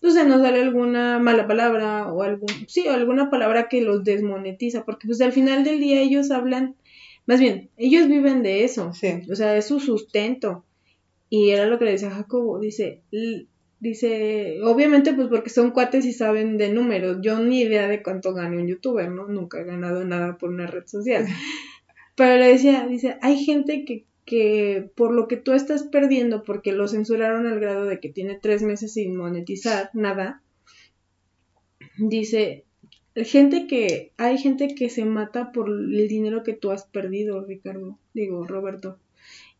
pues se nos sale alguna mala palabra o algún, sí, o alguna palabra que los desmonetiza, porque pues al final del día ellos hablan, más bien, ellos viven de eso, sí. o sea, es su sustento. Y era lo que le decía Jacobo, dice, dice, obviamente pues porque son cuates y saben de números, yo ni idea de cuánto gane un youtuber, ¿no? Nunca he ganado nada por una red social. Pero le decía, dice, hay gente que, que por lo que tú estás perdiendo, porque lo censuraron al grado de que tiene tres meses sin monetizar nada, dice, gente que, hay gente que se mata por el dinero que tú has perdido, Ricardo, digo, Roberto.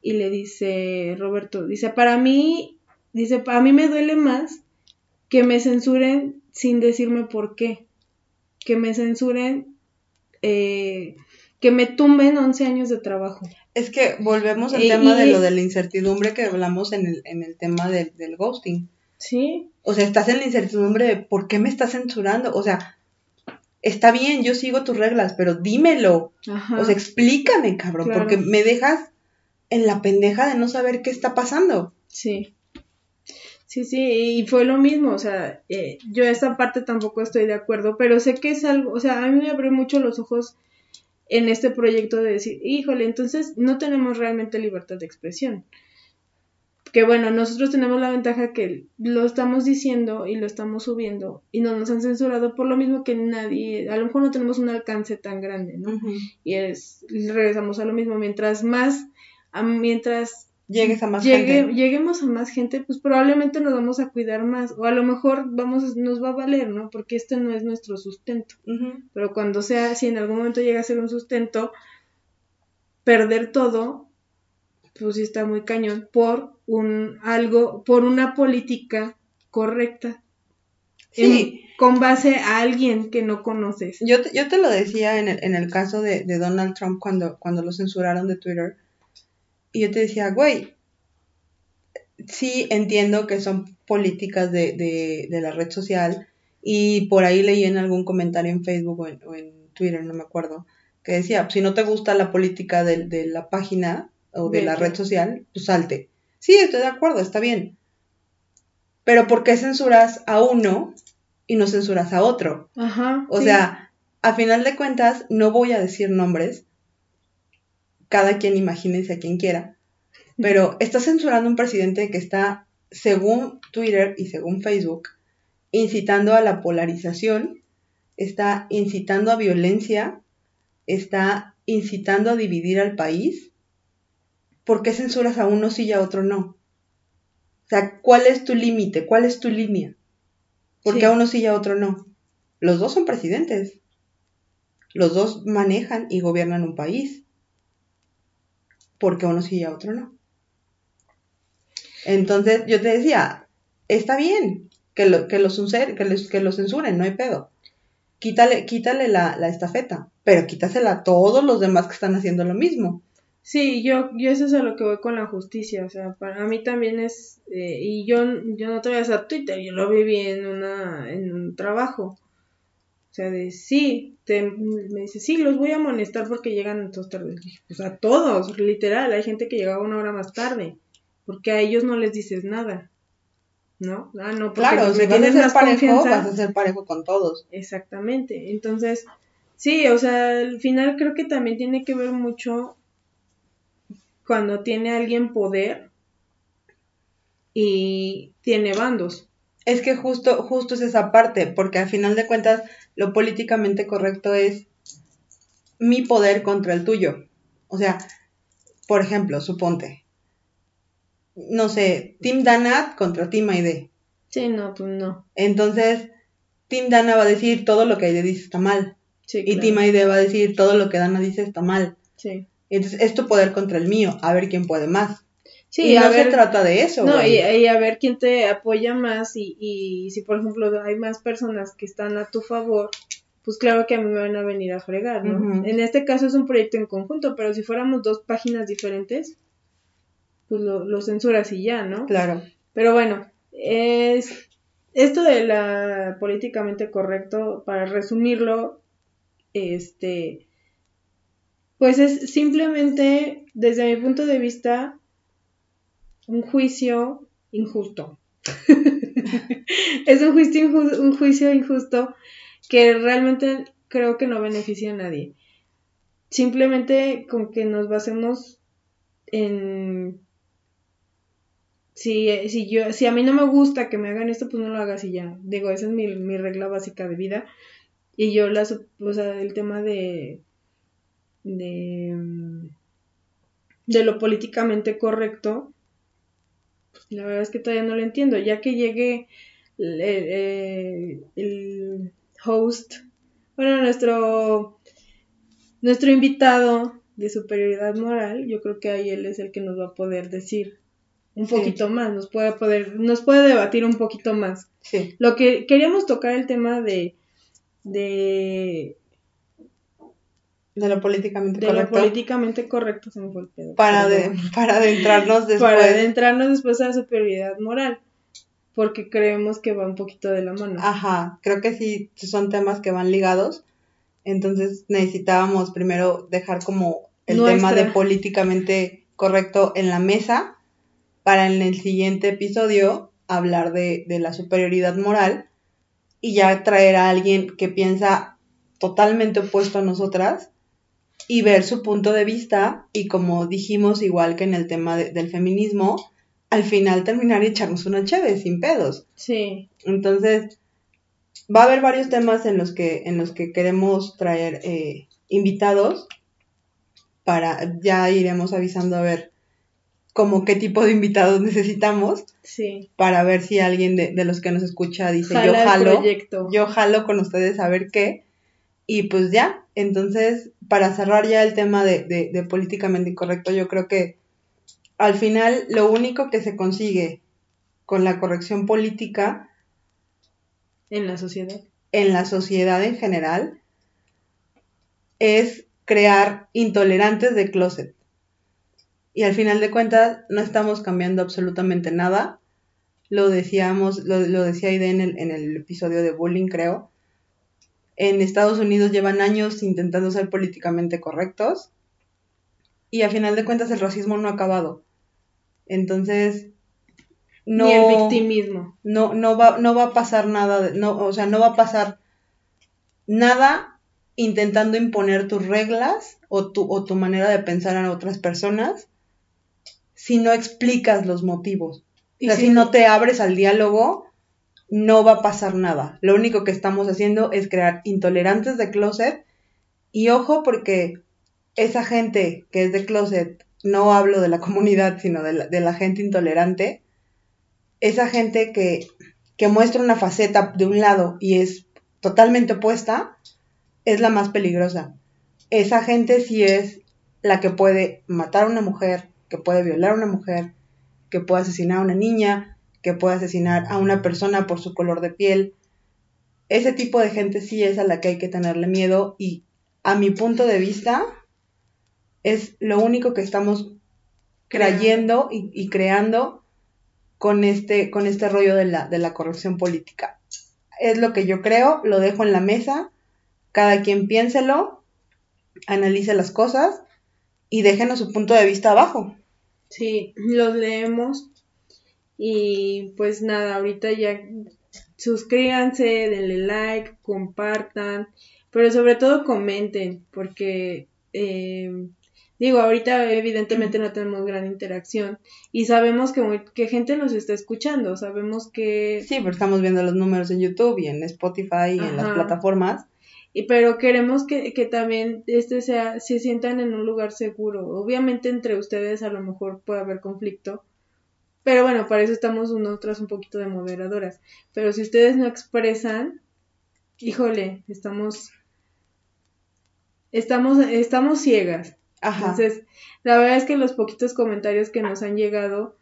Y le dice, Roberto, dice, para mí, dice, a mí me duele más que me censuren sin decirme por qué. Que me censuren, eh, que me tumben 11 años de trabajo. Es que volvemos al tema de lo de la incertidumbre que hablamos en el, en el tema del ghosting. Sí. O sea, estás en la incertidumbre de por qué me estás censurando. O sea, está bien, yo sigo tus reglas, pero dímelo. O sea, explícame, cabrón, porque me dejas en la pendeja de no saber qué está pasando. Sí. Sí, sí, y fue lo mismo, o sea, eh, yo esa parte tampoco estoy de acuerdo, pero sé que es algo, o sea, a mí me abrió mucho los ojos en este proyecto de decir, híjole, entonces no tenemos realmente libertad de expresión que bueno, nosotros tenemos la ventaja que lo estamos diciendo y lo estamos subiendo y no nos han censurado por lo mismo que nadie, a lo mejor no tenemos un alcance tan grande, ¿no? Y es, regresamos a lo mismo, mientras más, mientras llegues a más gente. lleguemos a más gente, pues probablemente nos vamos a cuidar más o a lo mejor vamos, nos va a valer, ¿no? Porque este no es nuestro sustento. Pero cuando sea, si en algún momento llega a ser un sustento, perder todo pues sí está muy cañón, por un algo, por una política correcta. Sí. con base a alguien que no conoces. Yo te, yo te lo decía en el, en el caso de, Donald Trump cuando, cuando lo censuraron de Twitter. Y yo te decía, güey, sí entiendo que son políticas de, la red social. Y por ahí leí en algún comentario en Facebook o en, o en Twitter, no me acuerdo, que decía, si no te gusta la política de, de la página, o de la red social, pues salte. Sí, estoy de acuerdo, está bien. Pero ¿por qué censuras a uno y no censuras a otro? Ajá. O sea, a final de cuentas, no voy a decir nombres. Cada quien imagínese a quien quiera. Pero está censurando un presidente que está, según Twitter y según Facebook, incitando a la polarización, está incitando a violencia, está incitando a dividir al país ¿por qué censuras a uno sí y a otro no? O sea, ¿cuál es tu límite? ¿Cuál es tu línea? ¿Por qué a uno sí y a otro no? Los dos son presidentes. Los dos manejan y gobiernan un país. ¿Por qué a uno sí y a otro no? Entonces yo te decía, está bien que lo, que lo, que lo censuren, no hay pedo. Quítale, quítale la, la estafeta, pero quítasela a todos los demás que están haciendo lo mismo. Sí, yo, yo eso es a lo que voy con la justicia, o sea, para mí también es, eh, y yo, yo no te voy a Twitter, yo lo viví en una, en un trabajo, sea, de sí, te, me dice, sí, los voy a amonestar porque llegan todos tarde, pues a todos, literal, hay gente que llegaba una hora más tarde, porque a ellos no les dices nada, ¿no? Ah, no, porque claro, si vas a ser parejo, vas a ser parejo con todos. Exactamente, entonces, sí, o sea, al final creo que también tiene que ver mucho cuando tiene alguien poder y tiene bandos. Es que justo, justo es esa parte, porque al final de cuentas lo políticamente correcto es mi poder contra el tuyo. O sea, por ejemplo, suponte, no sé, Team Dana contra Team Aide. Sí, no, pues no. Entonces, Team Dana va a decir todo lo que Aide dice está mal. Sí, y Team Aide va a decir todo lo que Dana dice está mal. Sí. Entonces, es tu poder contra el mío, a ver quién puede más. Sí, y no se trata de eso. No, y, a ver quién te apoya más y, y si, por ejemplo, hay más personas que están a tu favor, pues claro que a mí me van a venir a fregar, ¿no? En este caso es un proyecto en conjunto, pero si fuéramos dos páginas diferentes, pues lo, lo censuras y ya, ¿no? Claro. Pero bueno, es esto de la políticamente correcto, para resumirlo, este pues es simplemente, desde mi punto de vista, un juicio injusto. es un juicio, injusto, un juicio injusto que realmente creo que no beneficia a nadie. Simplemente con que nos basemos en si, si yo, si a mí no me gusta que me hagan esto, pues no lo hagas y ya. Digo, esa es mi, mi regla básica de vida. Y yo la, o sea, el tema de de, de lo políticamente correcto, la verdad es que todavía no lo entiendo, ya que llegue el, el- el host, bueno, nuestro, nuestro invitado de superioridad moral, yo creo que ahí él es el que nos va a poder decir un Sí. poquito más, nos puede poder, nos puede debatir un poquito más. Sí. Lo que queríamos tocar el tema de, de, De lo políticamente de lo correcto. políticamente correcto, se me fue el pedo. para, de, para adentrarnos después. Para adentrarnos después a la superioridad moral, porque creemos que va un poquito de la mano. Ajá, creo que sí son temas que van ligados. Entonces necesitábamos primero dejar como el tema de políticamente correcto en la mesa para en el siguiente episodio hablar de, de la superioridad moral y ya traer a alguien que piensa totalmente opuesto a nosotras y ver su punto de vista y como dijimos igual que en el tema de- del feminismo, al final terminar y echarnos una chévere sin pedos. Sí, Entonces, va a haber varios temas en los que, en los que queremos traer eh, invitados para, ya iremos avisando a ver como qué tipo de invitados necesitamos sí. para ver si alguien de, de los que nos escucha dice Jala yo jalo, proyecto. yo jalo con ustedes a ver qué. Y pues ya, entonces, para cerrar ya el tema de, de- de políticamente incorrecto, yo creo que al final lo único que se consigue con la corrección política en la sociedad. en la sociedad en general es crear intolerantes de closet. Y al final de cuentas no estamos cambiando absolutamente nada. Lo decíamos, lo, lo decía Aide en el, en el episodio de bullying, creo. En Estados Unidos llevan años intentando ser políticamente correctos. Y al final de cuentas el racismo no ha acabado. Entonces, no Ni el victimismo. no, no, va, no va a pasar nada, de- no, o sea, no va a pasar nada intentando imponer tus reglas o tu, o tu manera de pensar a otras personas si no explicas los motivos. O Y sea, si- si no te abres al diálogo, no va a pasar nada. Lo único que estamos haciendo es crear intolerantes de closet y ojo porque esa gente que es de closet, no hablo de la comunidad, sino de la, gente intolerante, esa gente que, que muestra una faceta de un lado y es totalmente opuesta, es la más peligrosa. Esa gente sí es la que puede matar a una mujer, que puede violar a una mujer, que puede asesinar a una niña, que puede asesinar a una persona por su color de piel. Ese tipo de gente sí es a la que hay que tenerle miedo y a mi punto de vista es lo único que estamos creyendo y, y creando con este, con este rollo de la, de la corrección política. Es lo que yo creo, lo dejo en la mesa, cada quien piénselo, analice las cosas y déjenos su punto de vista abajo. Sí, los leemos. Y pues nada, ahorita ya suscríbanse, denle like, compartan, pero sobre todo comenten, porque eh, digo, ahorita evidentemente no tenemos gran interacción y sabemos que, muy- que gente nos está escuchando, sabemos que Sí, pero estamos viendo los números en YouTube y en Spotify y en las plataformas. Y pero queremos que, que también este sea, se sientan en un lugar seguro. Obviamente entre ustedes a lo mejor puede haber conflicto. Pero bueno, para eso estamos nosotras un poquito de moderadoras. Pero si ustedes no expresan, híjole, estamos, estamos, estamos ciegas. Ajá. Entonces, la verdad es que los poquitos comentarios que nos han llegado,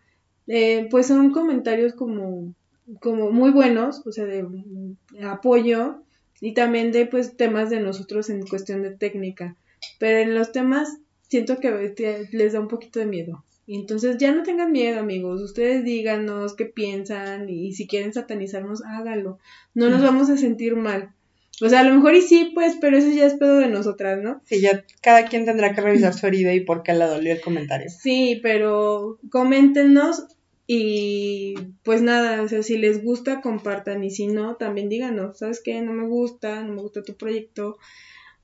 eh, pues son comentarios como, como muy buenos, o sea, de, mm, apoyo y también de pues temas de nosotros en cuestión de técnica. Pero en los temas siento que les da un poquito de miedo. Y entonces ya no tengan miedo, amigos. Ustedes díganos qué piensan y si quieren satanizarnos, háganlo. No nos vamos a sentir mal. O sea, a lo mejor y sí, pues, pero eso ya es pedo de nosotras, ¿no? Sí, ya cada quien tendrá que revisar su herida y por qué le dolió el comentario. Sí, pero coméntenos y pues nada, o sea, si les gusta, compartan y si no, también díganos, ¿sabes qué? No me gusta, no me gusta tu proyecto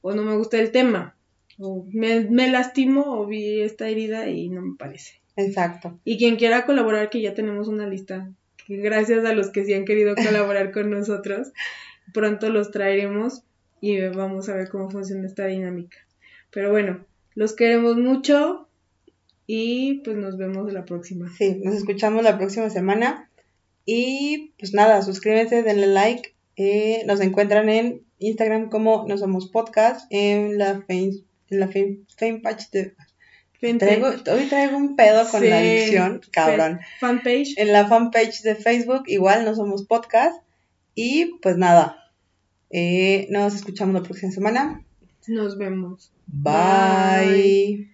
o no me gusta el tema o me, me lastimo o vi esta herida y no me parece. Exacto. Y quien quiera colaborar, que ya tenemos una lista, que gracias a los que sí han querido colaborar con nosotros, pronto los traeremos y vamos a ver cómo funciona esta dinámica. Pero bueno, los queremos mucho. Y pues nos vemos la próxima. Sí, nos escuchamos la próxima semana. Y pues nada, suscríbanse, denle like. Eh, nos encuentran en Instagram como No Somos Podcast, en la en la fame, page de... Traigo, hoy traigo un pedo con la adicción, cabrón. Fanpage. En la fanpage de Facebook, igual No Somos Podcast. Y pues nada, eh, nos escuchamos la próxima semana. Nos vemos. Bye.